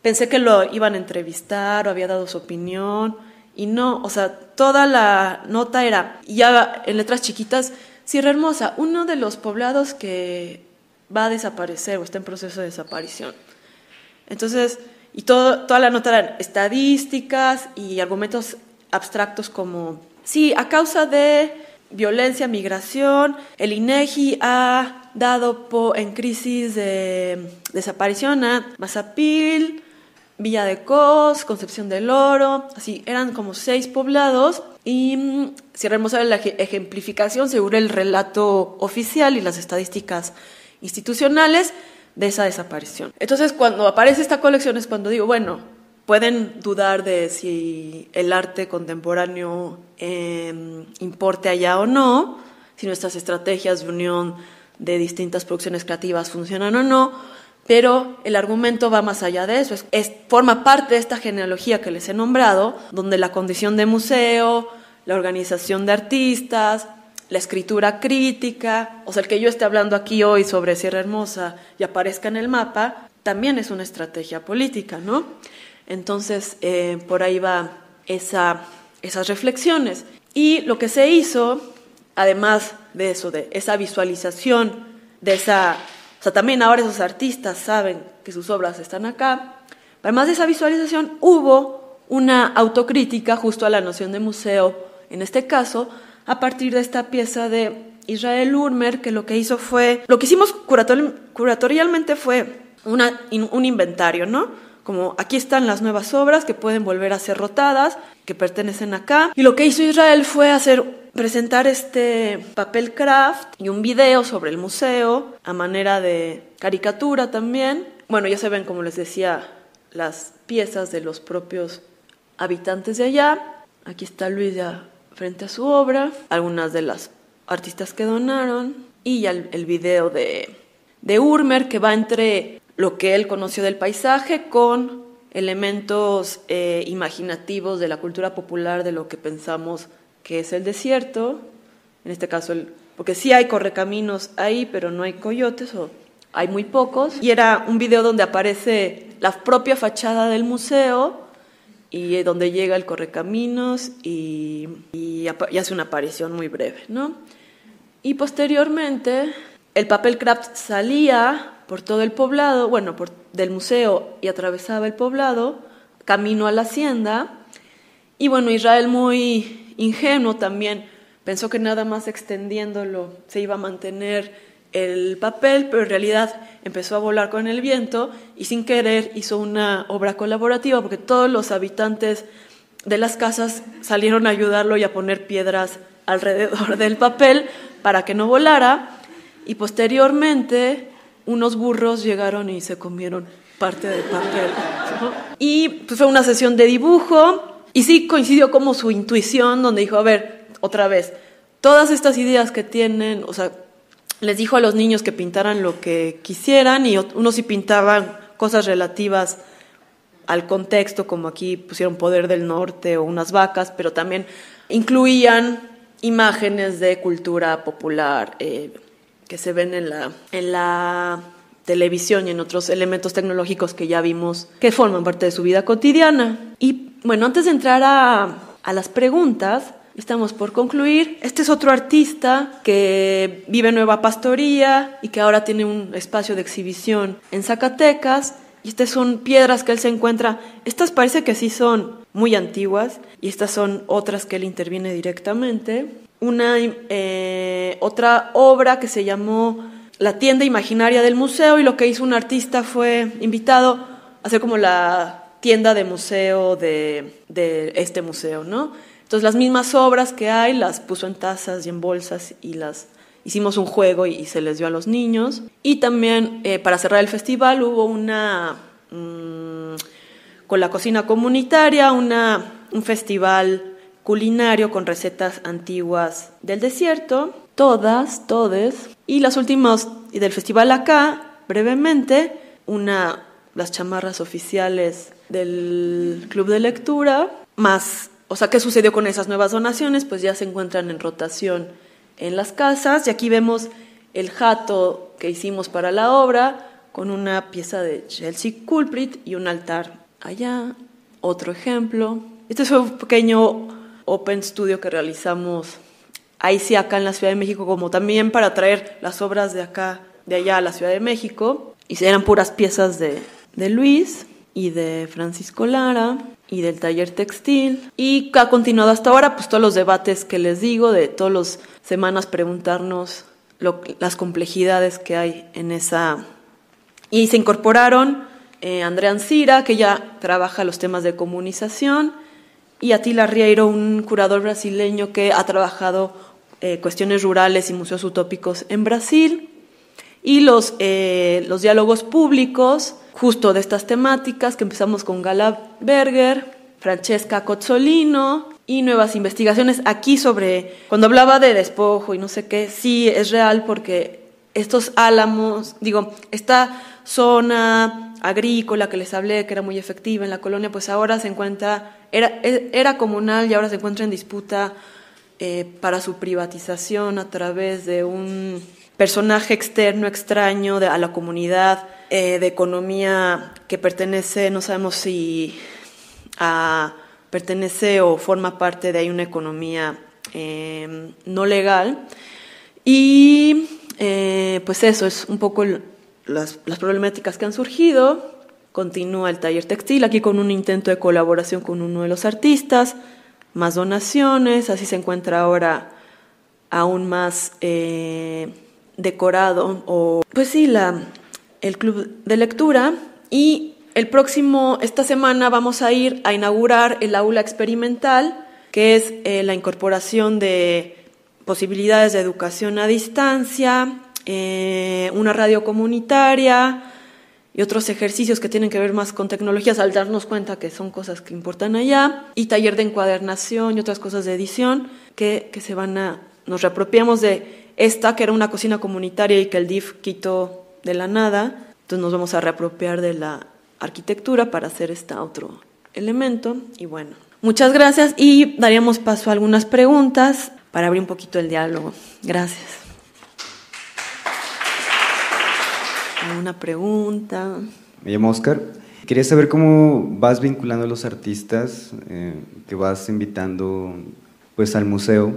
pensé que lo iban a entrevistar o había dado su opinión, y no, o sea, toda la nota era, ya en letras chiquitas, Sierra Hermosa, uno de los poblados que va a desaparecer o está en proceso de desaparición. Entonces, y toda la nota eran estadísticas y argumentos abstractos como, sí, a causa de violencia, migración, el INEGI ha dado en crisis de desaparición a Mazapil, Villa de Cos, Concepción del Oro, así, eran como seis poblados y mm, si Hermosa la ejemplificación según el relato oficial y las estadísticas institucionales de esa desaparición. Entonces, cuando aparece esta colección es cuando digo, bueno, pueden dudar de si el arte contemporáneo em, importe allá o no, si nuestras estrategias de unión de distintas producciones creativas funcionan o no, pero el argumento va más allá de eso, es, forma parte de esta genealogía que les he nombrado, donde la condición de museo, la organización de artistas, la escritura crítica, o sea, el que yo esté hablando aquí hoy sobre Sierra Hermosa y aparezca en el mapa, también es una estrategia política, ¿no? Entonces, eh, por ahí va esa, esas reflexiones. Y lo que se hizo, además de eso, de esa visualización, de esa... O sea, también ahora esos artistas saben que sus obras están acá. Además de esa visualización, hubo una autocrítica justo a la noción de museo, en este caso, a partir de esta pieza de Israel Urmer, que lo que hizo fue, lo que hicimos curatorialmente fue una, un inventario, ¿no? Como aquí están las nuevas obras que pueden volver a ser rotadas, que pertenecen acá. Y lo que hizo Israel fue hacer presentar este papel craft y un video sobre el museo a manera de caricatura también. Bueno, ya se ven, como les decía, las piezas de los propios habitantes de allá. Aquí está Luis ya frente a su obra, algunas de las artistas que donaron y ya el, video de, de Urmer que va entre lo que él conoció del paisaje con elementos eh, imaginativos de la cultura popular de lo que pensamos que es el desierto, en este caso, el, porque sí hay correcaminos ahí, pero no hay coyotes o hay muy pocos, y era un video donde aparece la propia fachada del museo y donde llega el correcaminos y, y, y hace una aparición muy breve, ¿no? Y posteriormente el papel craft salía por todo el poblado, bueno, por, del museo y atravesaba el poblado, camino a la hacienda. Y bueno, Israel muy ingenuo también pensó que nada más extendiéndolo se iba a mantener el papel, pero en realidad empezó a volar con el viento y sin querer hizo una obra colaborativa porque todos los habitantes de las casas salieron a ayudarlo y a poner piedras alrededor del papel para que no volara y posteriormente unos burros llegaron y se comieron parte del papel. Y pues, fue una sesión de dibujo y sí coincidió como su intuición donde dijo, a ver, otra vez, todas estas ideas que tienen, o sea, les dijo a los niños que pintaran lo que quisieran y unos sí pintaban cosas relativas al contexto, como aquí pusieron Poder del Norte o unas vacas, pero también incluían imágenes de cultura popular, eh, que se ven en la, en la televisión y en otros elementos tecnológicos que ya vimos que forman parte de su vida cotidiana. Y bueno, antes de entrar a, a las preguntas, estamos por concluir. Este es otro artista que vive en Nueva Pastoría y que ahora tiene un espacio de exhibición en Zacatecas. Y estas son piedras que él se encuentra. Estas parece que sí son muy antiguas y estas son otras que él interviene directamente una eh, otra obra que se llamó La tienda imaginaria del museo y lo que hizo un artista fue invitado a hacer como la tienda de museo de, este museo, ¿no? Entonces las mismas obras que hay las puso en tazas y en bolsas y las hicimos un juego y, se les dio a los niños. Y también eh, para cerrar el festival hubo una, mm, con la cocina comunitaria, una, un festival culinario con recetas antiguas del desierto, todas, todes, y las últimas del festival acá, brevemente, una, las chamarras oficiales del club de lectura, más, o sea, ¿qué sucedió con esas nuevas donaciones? Pues ya se encuentran en rotación en las casas, y aquí vemos el jato que hicimos para la obra, con una pieza de Chelsea Culprit y un altar allá, otro ejemplo. Este fue un pequeño Open Studio que realizamos ahí sí acá en la Ciudad de México, como también para traer las obras de acá, de allá a la Ciudad de México. Y eran puras piezas de, de Luis y de Francisco Lara y del taller textil. Y ha continuado hasta ahora, pues todos los debates que les digo, de todas las semanas preguntarnos las complejidades que hay en esa... Y se incorporaron eh, Andrea Ancira, que ya trabaja los temas de comunización, y Atila Rieiro, un curador brasileño que ha trabajado eh, cuestiones rurales y museos utópicos en Brasil, y los, eh, los diálogos públicos, justo de estas temáticas, que empezamos con Gala Berger, Francesca Cozzolino, y nuevas investigaciones aquí sobre, cuando hablaba de despojo y no sé qué, sí es real porque estos álamos, digo, esta zona agrícola que les hablé, que era muy efectiva en la colonia, pues ahora se encuentra era, era comunal y ahora se encuentra en disputa eh, para su privatización a través de un personaje externo, extraño a la comunidad eh, de economía que pertenece, no sabemos si pertenece o forma parte de una economía em, no legal. Y eh, pues eso es un poco las, las problemáticas que han surgido. Continúa el taller textil, aquí con un intento de colaboración con uno de los artistas, más donaciones, así se encuentra ahora aún más eh, decorado, o pues sí, la, el club de lectura. Y el próximo, esta semana vamos a ir a inaugurar el aula experimental, que es eh, la incorporación de posibilidades de educación a distancia, eh, una radio comunitaria, y otros ejercicios que tienen que ver más con tecnologías al darnos cuenta que son cosas que importan allá, y taller de encuadernación y otras cosas de edición que, que se van a, nos reapropiamos de esta que era una cocina comunitaria y que el DIF quitó de la nada, entonces nos vamos a reapropiar de la arquitectura para hacer este otro elemento y bueno, muchas gracias y daríamos paso a algunas preguntas para abrir un poquito el diálogo. Gracias. ¿Alguna pregunta? Me llamo Oscar. Quería saber cómo vas vinculando a los artistas eh, que vas invitando pues al museo,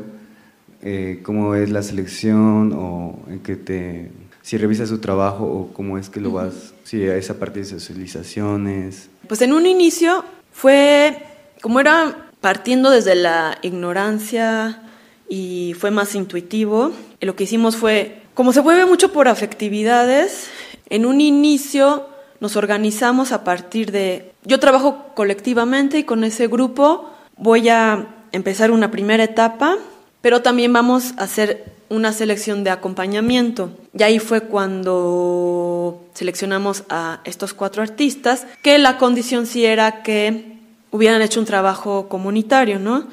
eh, cómo es la selección o en qué te si revisas su trabajo o cómo es que lo vas, si es a partir de socializaciones. Pues en un inicio fue, como era partiendo desde la ignorancia y fue más intuitivo, lo que hicimos fue, como se mueve mucho por afectividades, en un inicio nos organizamos a partir de, yo trabajo colectivamente y con ese grupo voy a empezar una primera etapa, pero también vamos a hacer una selección de acompañamiento. Y ahí fue cuando seleccionamos a estos cuatro artistas, que la condición sí era que hubieran hecho un trabajo comunitario, ¿no?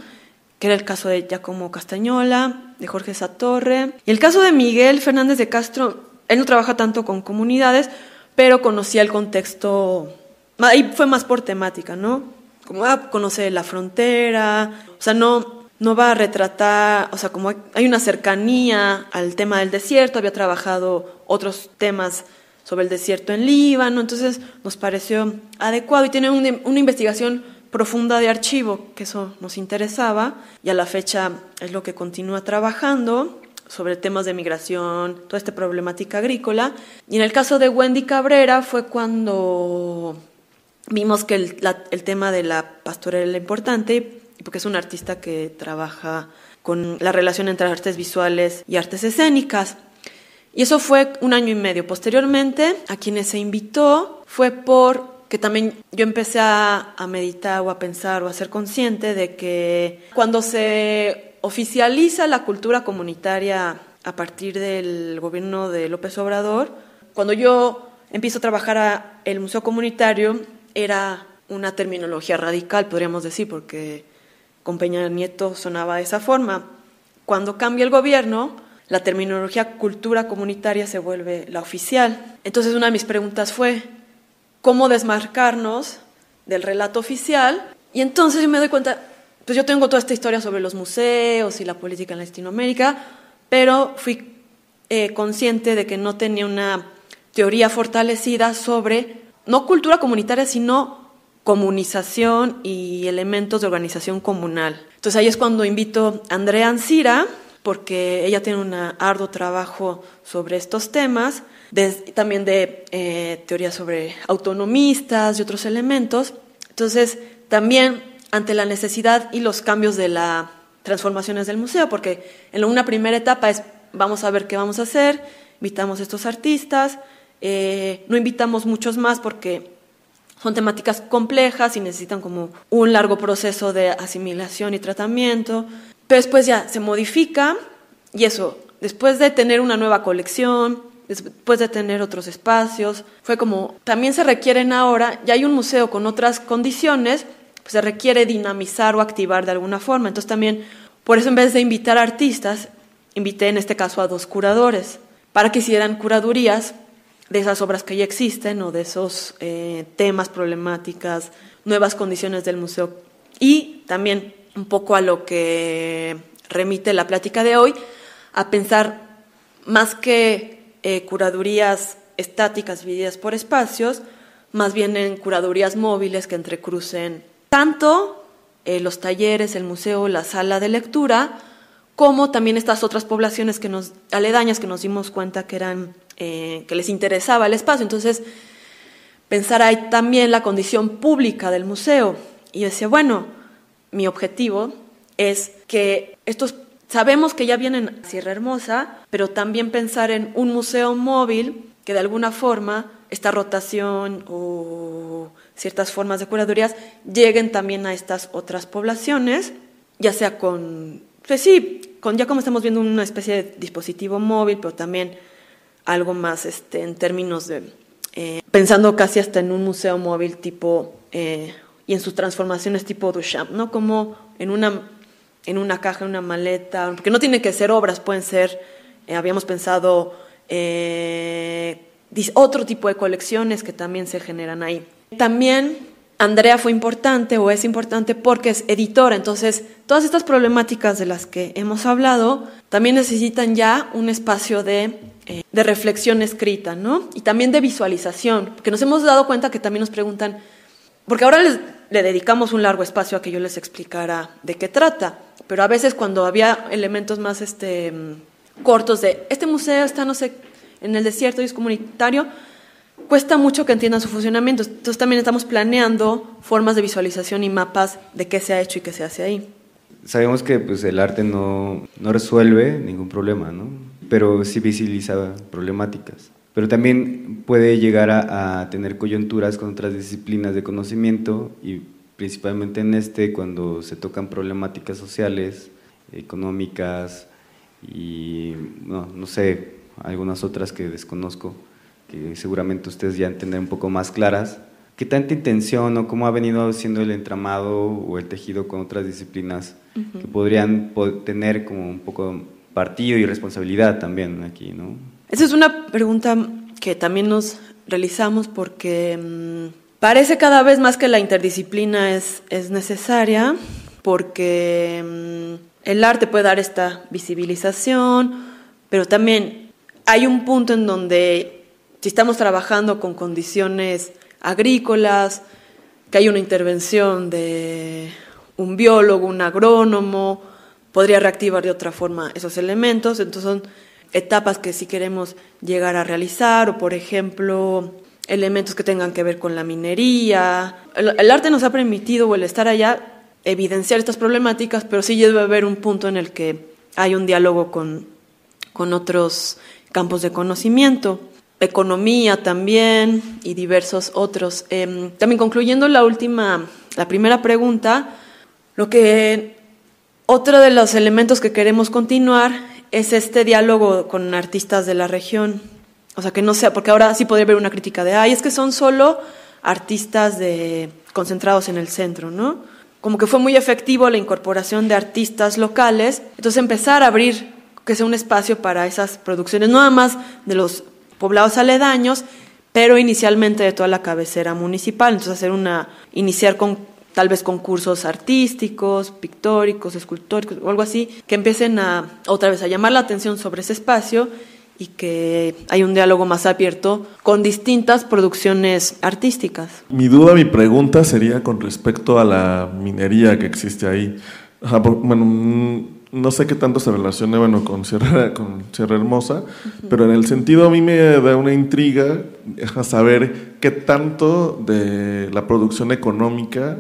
Que era el caso de Giacomo Castañola, de Jorge Satorre. Y el caso de Miguel Fernández de Castro, él no trabaja tanto con comunidades, pero conocía el contexto, ahí fue más por temática, ¿no? Como ah, conoce la frontera, o sea, no, no va a retratar, o sea, como hay una cercanía al tema del desierto, había trabajado otros temas sobre el desierto en Líbano, entonces nos pareció adecuado y tiene una, investigación profunda de archivo, que eso nos interesaba, y a la fecha es lo que continúa trabajando sobre temas de migración, toda esta problemática agrícola. Y en el caso de Wendy Cabrera fue cuando vimos que el, tema de la pastorela era importante porque es un artista que trabaja con la relación entre artes visuales y artes escénicas. Y eso fue un año y medio. Posteriormente, a quienes se invitó fue por que también yo empecé a, meditar o a pensar o a ser consciente de que cuando se oficializa la cultura comunitaria a partir del gobierno de López Obrador, cuando yo empiezo a trabajar a el museo comunitario, era una terminología radical, podríamos decir, porque con Peña Nieto sonaba de esa forma. Cuando cambia el gobierno, la terminología cultura comunitaria se vuelve la oficial. Entonces una de mis preguntas fue, ¿cómo desmarcarnos del relato oficial? Y entonces me doy cuenta, pues yo tengo toda esta historia sobre los museos y la política en Latinoamérica, pero fui eh, consciente de que no tenía una teoría fortalecida sobre, no cultura comunitaria, sino comunización y elementos de organización comunal. Entonces ahí es cuando invito a Andrea Ancira, porque ella tiene un arduo trabajo sobre estos temas, también de eh, sobre autonomistas y otros elementos. Entonces, también ante la necesidad y los cambios de las transformaciones del museo, porque en una primera etapa es vamos a ver qué vamos a hacer, invitamos a estos artistas, eh, no invitamos muchos más porque son temáticas complejas y necesitan como un largo proceso de asimilación y tratamiento, pero después ya se modifica y eso, después de tener una nueva colección, después de tener otros espacios, fue como, también se requieren ahora, ya hay un museo con otras condiciones, pues se requiere dinamizar o activar de alguna forma. Entonces también, por eso en vez de invitar artistas, invité en este caso a dos curadores, para que hicieran curadurías de esas obras que ya existen o de esos eh, temas, problemáticas, nuevas condiciones del museo. Y también un poco a lo que remite la plática de hoy, a pensar más que eh, curadurías estáticas divididas por espacios, más bien en curadurías móviles que entrecrucen tanto eh, los talleres, el museo, la sala de lectura, como también estas otras poblaciones que nos, aledañas que nos dimos cuenta que eran eh, que les interesaba el espacio. Entonces, pensar ahí también la condición pública del museo. Y decía, bueno, mi objetivo es que estos, sabemos que ya vienen a Sierra Hermosa, pero también pensar en un museo móvil que de alguna forma esta rotación o ciertas formas de curadurías lleguen también a estas otras poblaciones, ya sea con, pues sí, con ya como estamos viendo una especie de dispositivo móvil, pero también algo más este, en términos de eh, pensando casi hasta en un museo móvil tipo, eh, y en sus transformaciones tipo Duchamp, ¿no? Como en una, en una caja, en una maleta, porque no tiene que ser obras, pueden ser, eh, habíamos pensado, otro tipo de colecciones que también se generan ahí. También Andrea fue importante o es importante porque es editora, entonces todas estas problemáticas de las que hemos hablado también necesitan ya un espacio de, eh, de reflexión escrita, ¿no? Y también de visualización, porque nos hemos dado cuenta que también nos preguntan, porque ahora les, le dedicamos un largo espacio a que yo les explicara de qué trata, pero a veces cuando había elementos más este, cortos de, este museo está, no sé, en el desierto y es comunitario, cuesta mucho que entiendan su funcionamiento. Entonces también estamos planeando formas de visualización y mapas de qué se ha hecho y qué se hace ahí. Sabemos que pues, el arte no, no resuelve ningún problema, ¿no? pero sí visibiliza problemáticas. Pero también puede llegar a, tener coyunturas con otras disciplinas de conocimiento y principalmente en este cuando se tocan problemáticas sociales, económicas y no, no sé, algunas otras que desconozco que seguramente ustedes ya entender un poco más claras. ¿Qué tanta intención o cómo ha venido siendo el entramado o el tejido con otras disciplinas que podrían tener como un poco partido y responsabilidad también aquí, ¿no? Esa es una pregunta que también nos realizamos porque mm, parece cada vez más que la interdisciplina es, es necesaria porque mm, el arte puede dar esta visibilización, pero también hay un punto en donde si estamos trabajando con condiciones agrícolas, que hay una intervención de un biólogo, un agrónomo, podría reactivar de otra forma esos elementos. Entonces son etapas que si queremos llegar a realizar, o por ejemplo, elementos que tengan que ver con la minería. El, arte nos ha permitido, o el estar allá, evidenciar estas problemáticas, pero sí debe haber un punto en el que hay un diálogo con, con otros campos de conocimiento economía también y diversos otros. Em, también concluyendo la última, la primera pregunta, lo que otro de los elementos que queremos continuar es este diálogo con artistas de la región. O sea, que no sea, porque ahora sí podría haber una crítica de, ay, es que son solo artistas de, concentrados en el centro, ¿no? Como que fue muy efectivo la incorporación de artistas locales, entonces empezar a abrir que sea un espacio para esas producciones, no nada más de los poblados aledaños, pero inicialmente de toda la cabecera municipal. Entonces hacer una, iniciar con tal vez concursos artísticos, pictóricos, escultóricos o algo así, que empiecen a otra vez a llamar la atención sobre ese espacio y que hay un diálogo más abierto con distintas producciones artísticas. Mi duda, mi pregunta sería con respecto a la minería que existe ahí. bueno, no sé qué tanto se relaciona bueno, con, Sierra, [LAUGHS] con Sierra Hermosa, pero en el sentido a mí me da una intriga a saber qué tanto de la producción económica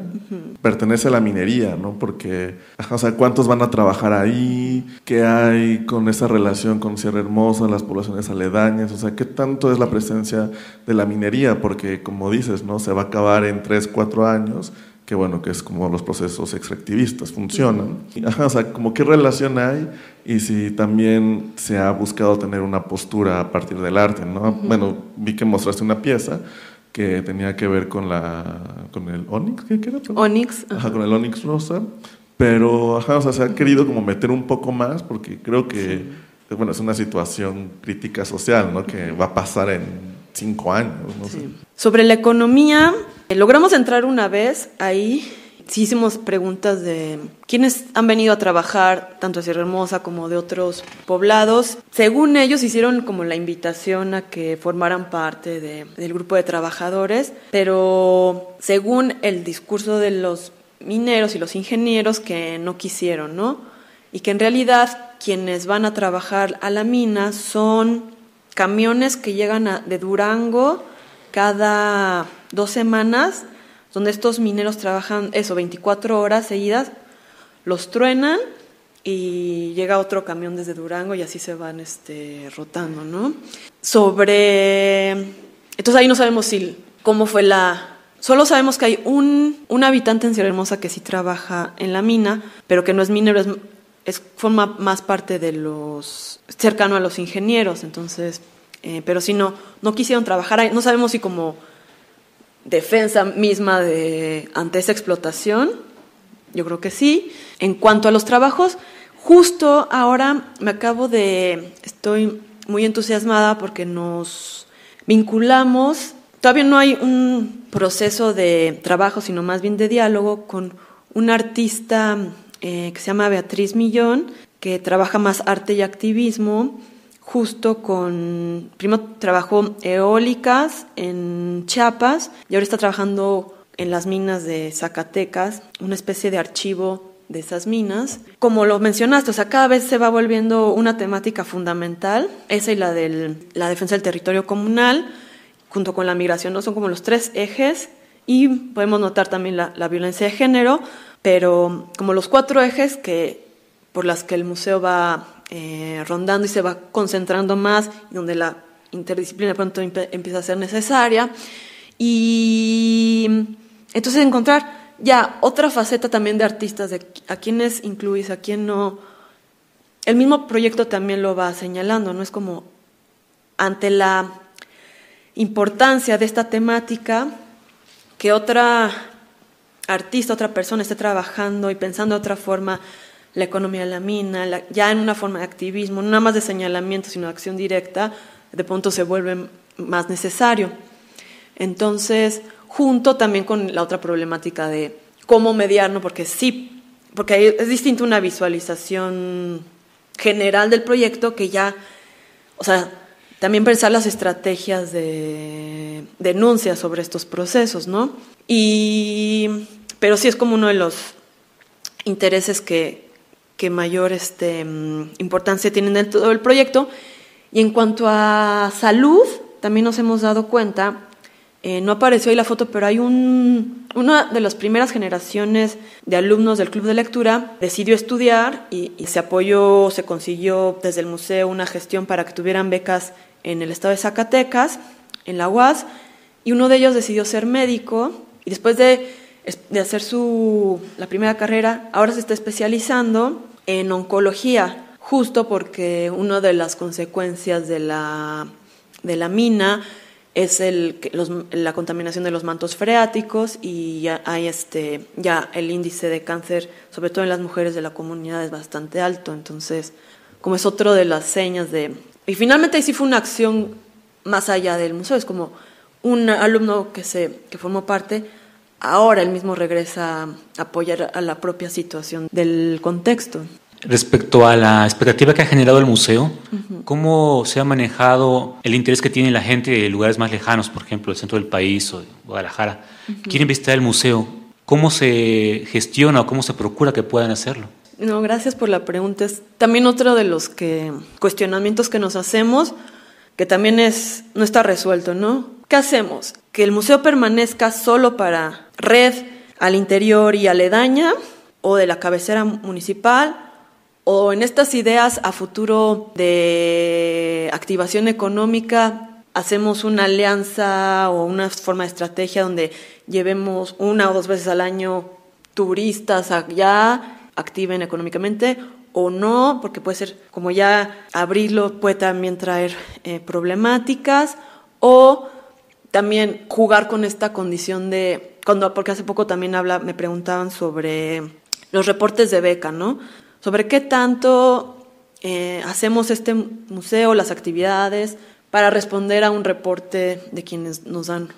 pertenece a la minería, ¿no? Porque, o sea, cuántos van a trabajar ahí, qué hay con esa relación con Sierra Hermosa, las poblaciones aledañas, o sea, qué tanto es la presencia de la minería, porque como dices, ¿no? Se va a acabar en tres, cuatro años que bueno, que es como los procesos extractivistas funcionan. Ajá, o sea, como qué relación hay y si también se ha buscado tener una postura a partir del arte, ¿no? Bueno, vi que mostraste una pieza que tenía que ver con la con el Onyx, ¿qué era? Onyx. Ajá. con el Onyx rosa, pero ajá, o sea, se ha querido como meter un poco más porque creo que bueno, es una situación crítica social, ¿no? Que va a pasar en cinco años. No sé. Sobre la economía, logramos entrar una vez ahí. Sí hicimos preguntas de quiénes han venido a trabajar tanto a Sierra Hermosa como de otros poblados. Según ellos hicieron como la invitación a que formaran parte de, del grupo de trabajadores, pero según el discurso de los mineros y los ingenieros que no quisieron, ¿no? Y que en realidad quienes van a trabajar a la mina son camiones que llegan de Durango cada dos semanas, donde estos mineros trabajan eso, 24 horas seguidas, los truenan y llega otro camión desde Durango y así se van este, rotando, ¿no? Sobre... Entonces ahí no sabemos si, cómo fue la... Solo sabemos que hay un, un habitante en Sierra Hermosa que sí trabaja en la mina, pero que no es minero, es es, forma más parte de los cercano a los ingenieros, entonces eh, pero si no, no quisieron trabajar ahí. No sabemos si como defensa misma de, ante esa explotación, yo creo que sí. En cuanto a los trabajos, justo ahora me acabo de, estoy muy entusiasmada porque nos vinculamos, todavía no hay un proceso de trabajo, sino más bien de diálogo con una artista eh, que se llama Beatriz Millón, que trabaja más arte y activismo, justo con, primero trabajó eólicas en Chiapas y ahora está trabajando en las minas de Zacatecas, una especie de archivo de esas minas. Como lo mencionaste, o sea, cada vez se va volviendo una temática fundamental, esa y la de la defensa del territorio comunal, junto con la migración, ¿no? Son como los tres ejes y podemos notar también la, la violencia de género, pero como los cuatro ejes que, por las que el museo va eh, rondando y se va concentrando más, donde la interdisciplina pronto empieza a ser necesaria. Y entonces encontrar ya otra faceta también de artistas, de a quienes incluís, a quién no. El mismo proyecto también lo va señalando, ¿no? Es como ante la importancia de esta temática, que otra artista, otra persona esté trabajando y pensando de otra forma la economía de la mina, ya en una forma de activismo, no nada más de señalamiento, sino de acción directa, de pronto se vuelve más necesario. Entonces, junto también con la otra problemática de cómo mediar, porque sí, porque es distinto una visualización general del proyecto que ya, o sea, también pensar las estrategias de denuncia sobre estos procesos, ¿no? Y, pero sí es como uno de los intereses que, que mayor este, mm, importancia tienen en todo el proyecto. Y en cuanto a salud, también nos hemos dado cuenta, eh, no apareció ahí la foto, pero hay un, una de las primeras generaciones de alumnos del club de lectura decidió estudiar y, se apoyó, se consiguió desde el museo una gestión para que tuvieran becas en el estado de Zacatecas, en la UAS, y uno de ellos decidió ser médico y después de, de hacer su, la primera carrera, ahora se está especializando en oncología, justo porque una de las consecuencias de la, de la mina es el, la contaminación de los mantos freáticos y ya hay este, ya el índice de cáncer, sobre todo en las mujeres de la comunidad, es bastante alto. Entonces, como es otro de las señas de... Y finalmente ahí sí fue una acción más allá del museo, es como un alumno que, se, que formó parte, ahora él mismo regresa a apoyar a la propia situación del contexto. Respecto a la expectativa que ha generado el museo, ¿cómo se ha manejado el interés que tiene la gente de lugares más lejanos, por ejemplo, el centro del país o Guadalajara? Quieren visitar el museo. ¿Cómo se gestiona o cómo se procura que puedan hacerlo? No, gracias por la pregunta. Es también otro de los que, cuestionamientos que nos hacemos, que también es, no está resuelto, ¿no? ¿Qué hacemos? ¿Que el museo permanezca solo para red al interior y aledaña o de la cabecera municipal? o en estas ideas a futuro de activación económica hacemos una alianza o una forma de estrategia donde llevemos una o dos veces al año turistas allá, activen económicamente o no, porque puede ser como ya abrirlo puede también traer eh, problemáticas o también jugar con esta condición de cuando porque hace poco también habla me preguntaban sobre los reportes de beca, ¿no? sobre qué tanto eh, hacemos este museo, las actividades, para responder a un reporte de quienes nos dan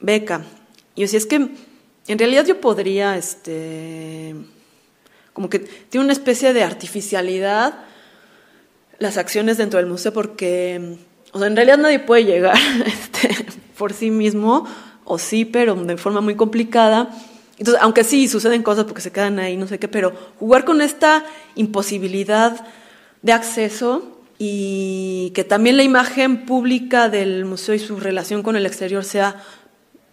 beca. Y así es que en realidad yo podría, este, como que tiene una especie de artificialidad las acciones dentro del museo porque, o sea, en realidad nadie puede llegar [LAUGHS] este, por sí mismo, o sí, pero de forma muy complicada. Entonces, aunque sí suceden cosas porque se quedan ahí, no sé qué, pero jugar con esta imposibilidad de acceso y que también la imagen pública del museo y su relación con el exterior sea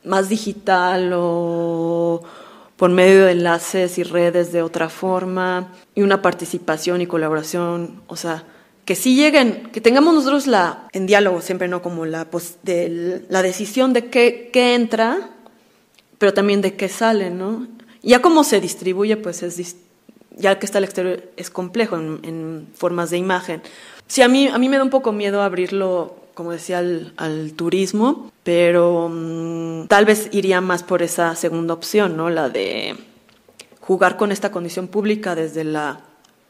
más digital o por medio de enlaces y redes de otra forma y una participación y colaboración, o sea, que sí lleguen, que tengamos nosotros la, en diálogo siempre, ¿no? Como la, pues, de, la decisión de qué, qué entra pero también de qué sale, ¿no? Ya cómo se distribuye, pues es ya que está al exterior es complejo en, formas de imagen. Sí, a mí, a mí me da un poco miedo abrirlo como decía, al, turismo, pero mm, tal vez iría más por esa segunda opción, ¿no? La de jugar con esta condición pública desde la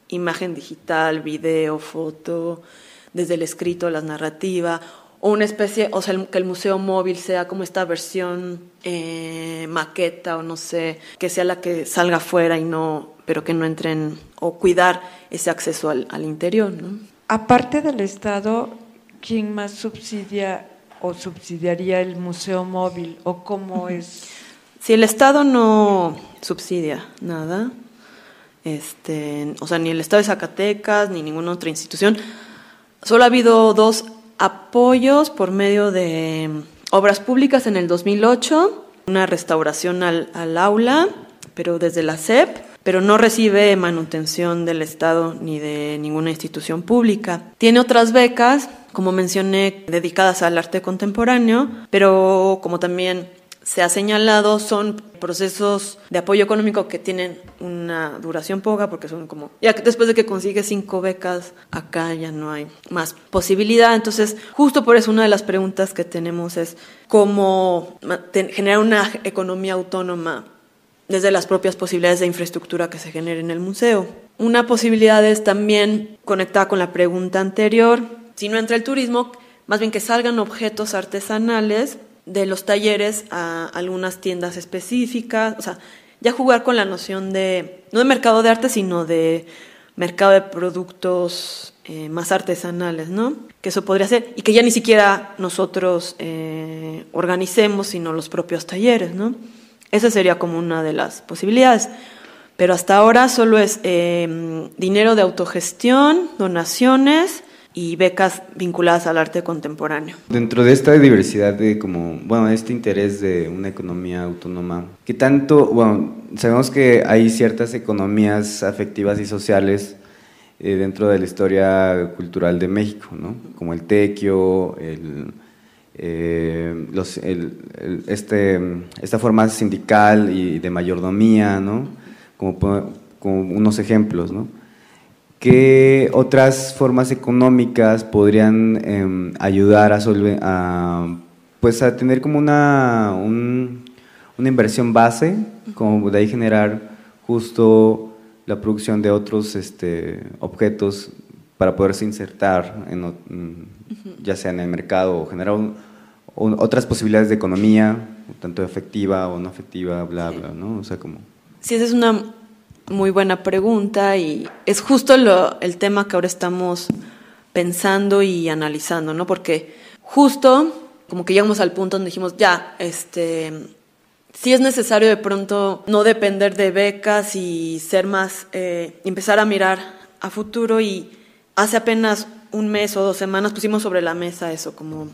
imagen digital, video, foto, desde el escrito, la narrativa, o una especie, o sea, que el museo móvil sea como esta versión eh, maqueta o no sé, que sea la que salga afuera y no, pero que no entren, o cuidar ese acceso al, al interior, ¿no? Aparte del Estado, ¿quién más subsidia o subsidiaría el museo móvil o cómo es? Si el Estado no subsidia nada, este, o sea, ni el Estado de Zacatecas ni ninguna otra institución, solo ha habido dos apoyos por medio de obras públicas en el 2008, una restauración al, al aula, pero desde la SEP, pero no recibe manutención del Estado ni de ninguna institución pública. Tiene otras becas, como mencioné, dedicadas al arte contemporáneo, pero como también se ha señalado, son procesos de apoyo económico que tienen una duración poca, porque son como, ya después de que consigue cinco becas, acá ya no hay más posibilidad. Entonces, justo por eso una de las preguntas que tenemos es cómo generar una economía autónoma desde las propias posibilidades de infraestructura que se genere en el museo. Una posibilidad es también conectada con la pregunta anterior, si no entra el turismo, más bien que salgan objetos artesanales de los talleres a algunas tiendas específicas, o sea, ya jugar con la noción de, no de mercado de arte, sino de mercado de productos eh, más artesanales, ¿no? Que eso podría ser, y que ya ni siquiera nosotros eh, organicemos, sino los propios talleres, ¿no? Esa sería como una de las posibilidades. Pero hasta ahora solo es em, dinero de autogestión, donaciones y becas vinculadas al arte contemporáneo. Dentro de esta diversidad de como, bueno, este interés de una economía autónoma, ¿qué tanto, bueno, sabemos que hay ciertas economías afectivas y sociales eh, dentro de la historia cultural de México, ¿no? Como el tequio, el eh, los, este, esta forma sindical y de mayordomía, ¿no? como, como unos ejemplos. ¿no? ¿Qué otras formas económicas podrían em, ayudar a, a, pues a tener como una, una inversión base, como de ahí generar justo la producción de otros este, objetos para poderse insertar, en, ya sea en el mercado o generar un, otras posibilidades de economía, tanto efectiva o no efectiva, bla, bla, ¿no? O sea, como... Sí, esa es una muy buena pregunta y es justo lo, el tema que ahora estamos pensando y analizando, ¿no? Porque justo como que llegamos al punto donde dijimos, ya, este, sí es necesario de pronto no depender de becas y ser más, eh, empezar a mirar a futuro y hace apenas un mes o dos semanas pusimos sobre la mesa eso, como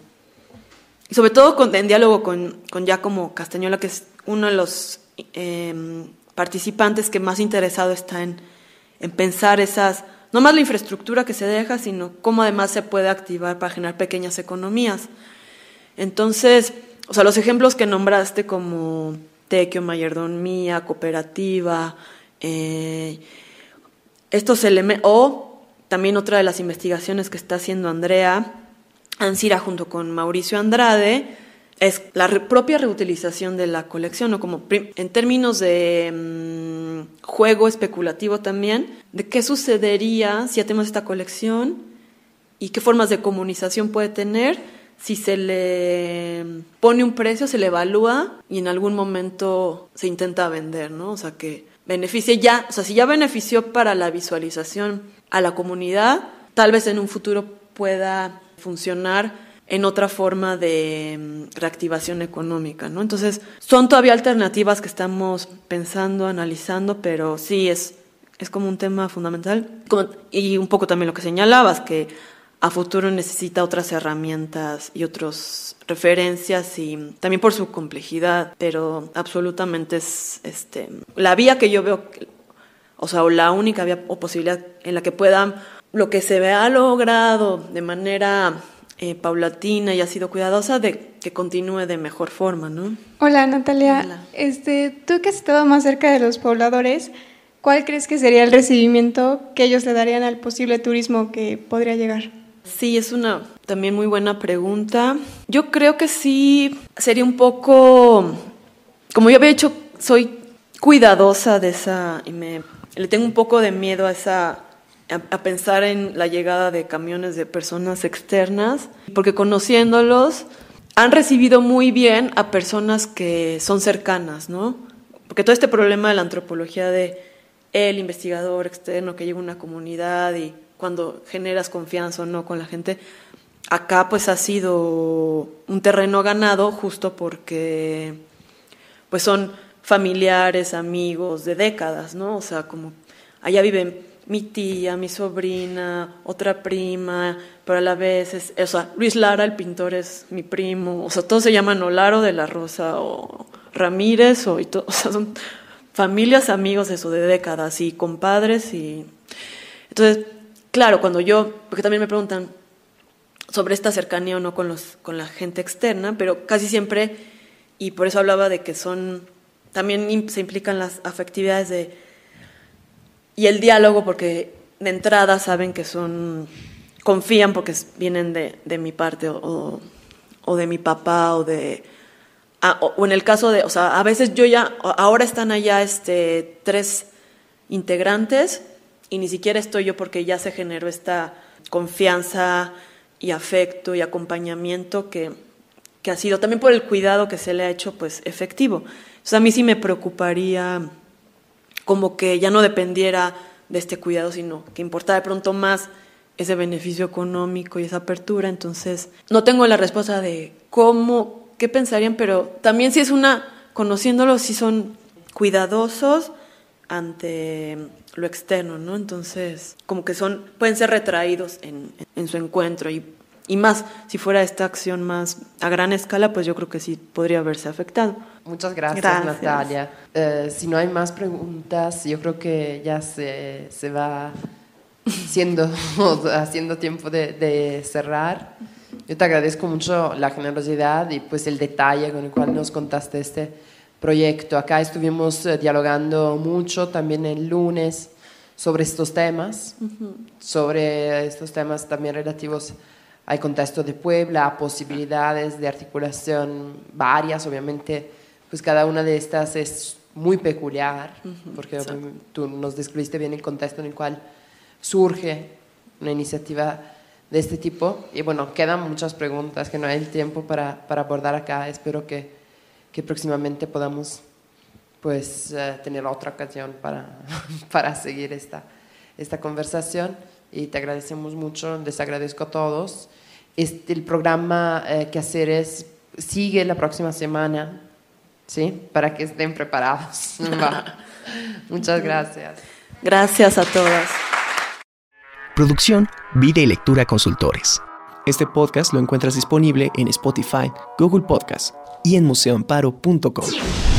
y sobre todo con, en diálogo con, con Giacomo Castañola, que es uno de los em, participantes que más interesado está en, en pensar esas, no más la infraestructura que se deja, sino cómo además se puede activar para generar pequeñas economías. Entonces, o sea, los ejemplos que nombraste como tequio, mayordomía, cooperativa, eh, estos elementos, o también otra de las investigaciones que está haciendo Andrea, Ansira junto con Mauricio Andrade es la propia reutilización de la colección, o como en términos de mm, juego especulativo también, de qué sucedería si hacemos esta colección y qué formas de comunicación puede tener si se le pone un precio, se le evalúa y en algún momento se intenta vender, ¿no? O sea, que beneficie ya, o sea, si ya benefició para la visualización a la comunidad, tal vez en un futuro pueda funcionar en otra forma de mm, reactivación económica, ¿no? Entonces, son todavía alternativas que estamos pensando, analizando, pero sí es, es como un tema fundamental. y un poco también lo que señalabas, que a futuro necesita otras herramientas y otras referencias y también por su complejidad, pero absolutamente es este, la vía que yo veo, o sea, o la única vía o posibilidad en la que puedan lo que se ha logrado de manera eh, paulatina y ha sido cuidadosa de que continúe de mejor forma, ¿no? Hola Natalia, Este, tú que has estado más cerca de los pobladores, ¿cuál crees que sería el recibimiento que ellos le darían al posible turismo que podría llegar? Sí, es una también muy buena pregunta. Yo creo que sí sería un poco, como yo había dicho, soy cuidadosa de esa, y me, le tengo un poco de miedo a esa a, pensar en la llegada de camiones de personas externas, porque conociéndolos han recibido muy bien a personas que son cercanas, ¿no? Porque todo este problema de la antropología de el investigador externo que llega a una comunidad y cuando generas confianza o no con la gente, acá pues ha sido un terreno ganado justo porque pues son familiares, amigos de décadas, ¿no? O sea, como allá viven mi tía, mi sobrina, otra prima, pero a la vez es, o sea, Luis Lara, el pintor, es mi primo, o sea, todos se llaman Olaro de la Rosa o Ramírez, o, [LAUGHS] o sea, son familias, amigos, eso, de décadas, y compadres, y... Entonces, claro, cuando yo, porque también me preguntan sobre esta cercanía o no con, los, con la gente externa, pero casi siempre, y por eso hablaba de que son, también se implican las afectividades de y el diálogo porque de entrada saben que son, confían porque vienen de, de mi parte o, o, de mi papá o de... Ah, o, en el caso de, o sea, a veces yo ya, ahora están allá este, tres integrantes y ni siquiera estoy yo porque ya se generó esta confianza y afecto y acompañamiento que, que ha sido también por el cuidado que se le ha hecho pues efectivo. Sea, a mí sí me preocuparía como que ya no dependiera de este cuidado, sino que importara de pronto más ese beneficio económico y esa apertura. Entonces, no tengo la respuesta de cómo, qué pensarían, pero también si es una, conociéndolos, si son cuidadosos ante lo externo, ¿no? Entonces, como que son, pueden ser retraídos en, en su encuentro y y más, si fuera esta acción más a gran escala, pues yo creo que sí podría haberse afectado. Muchas gracias, Natalia. Eh, si no hay más preguntas, yo creo que ya se, se va siendo, [LAUGHS] haciendo tiempo de, de, cerrar. Yo te agradezco mucho la generosidad y pues el detalle con el cual nos contaste este proyecto. Acá estuvimos eh, dialogando mucho también el lunes sobre estos temas, sobre estos temas también relativos hay contexto de Puebla, posibilidades de articulación varias, obviamente, pues cada una de estas es muy peculiar, porque tú nos describiste bien el contexto en el cual surge una iniciativa de este tipo. Y bueno, quedan muchas preguntas que no hay el tiempo para, para abordar acá. Espero que, que próximamente podamos pues, eh, tener otra ocasión para, [LAUGHS] para seguir esta, esta conversación y te agradecemos mucho, les agradezco a todos. Este, el programa eh, que hacer es, sigue la próxima semana, ¿sí? Para que estén preparados. [LAUGHS] Muchas gracias. Gracias a todas. Producción, Vida y Lectura Consultores. Este podcast lo encuentras disponible en Spotify, Google Podcast y en museoamparo.com.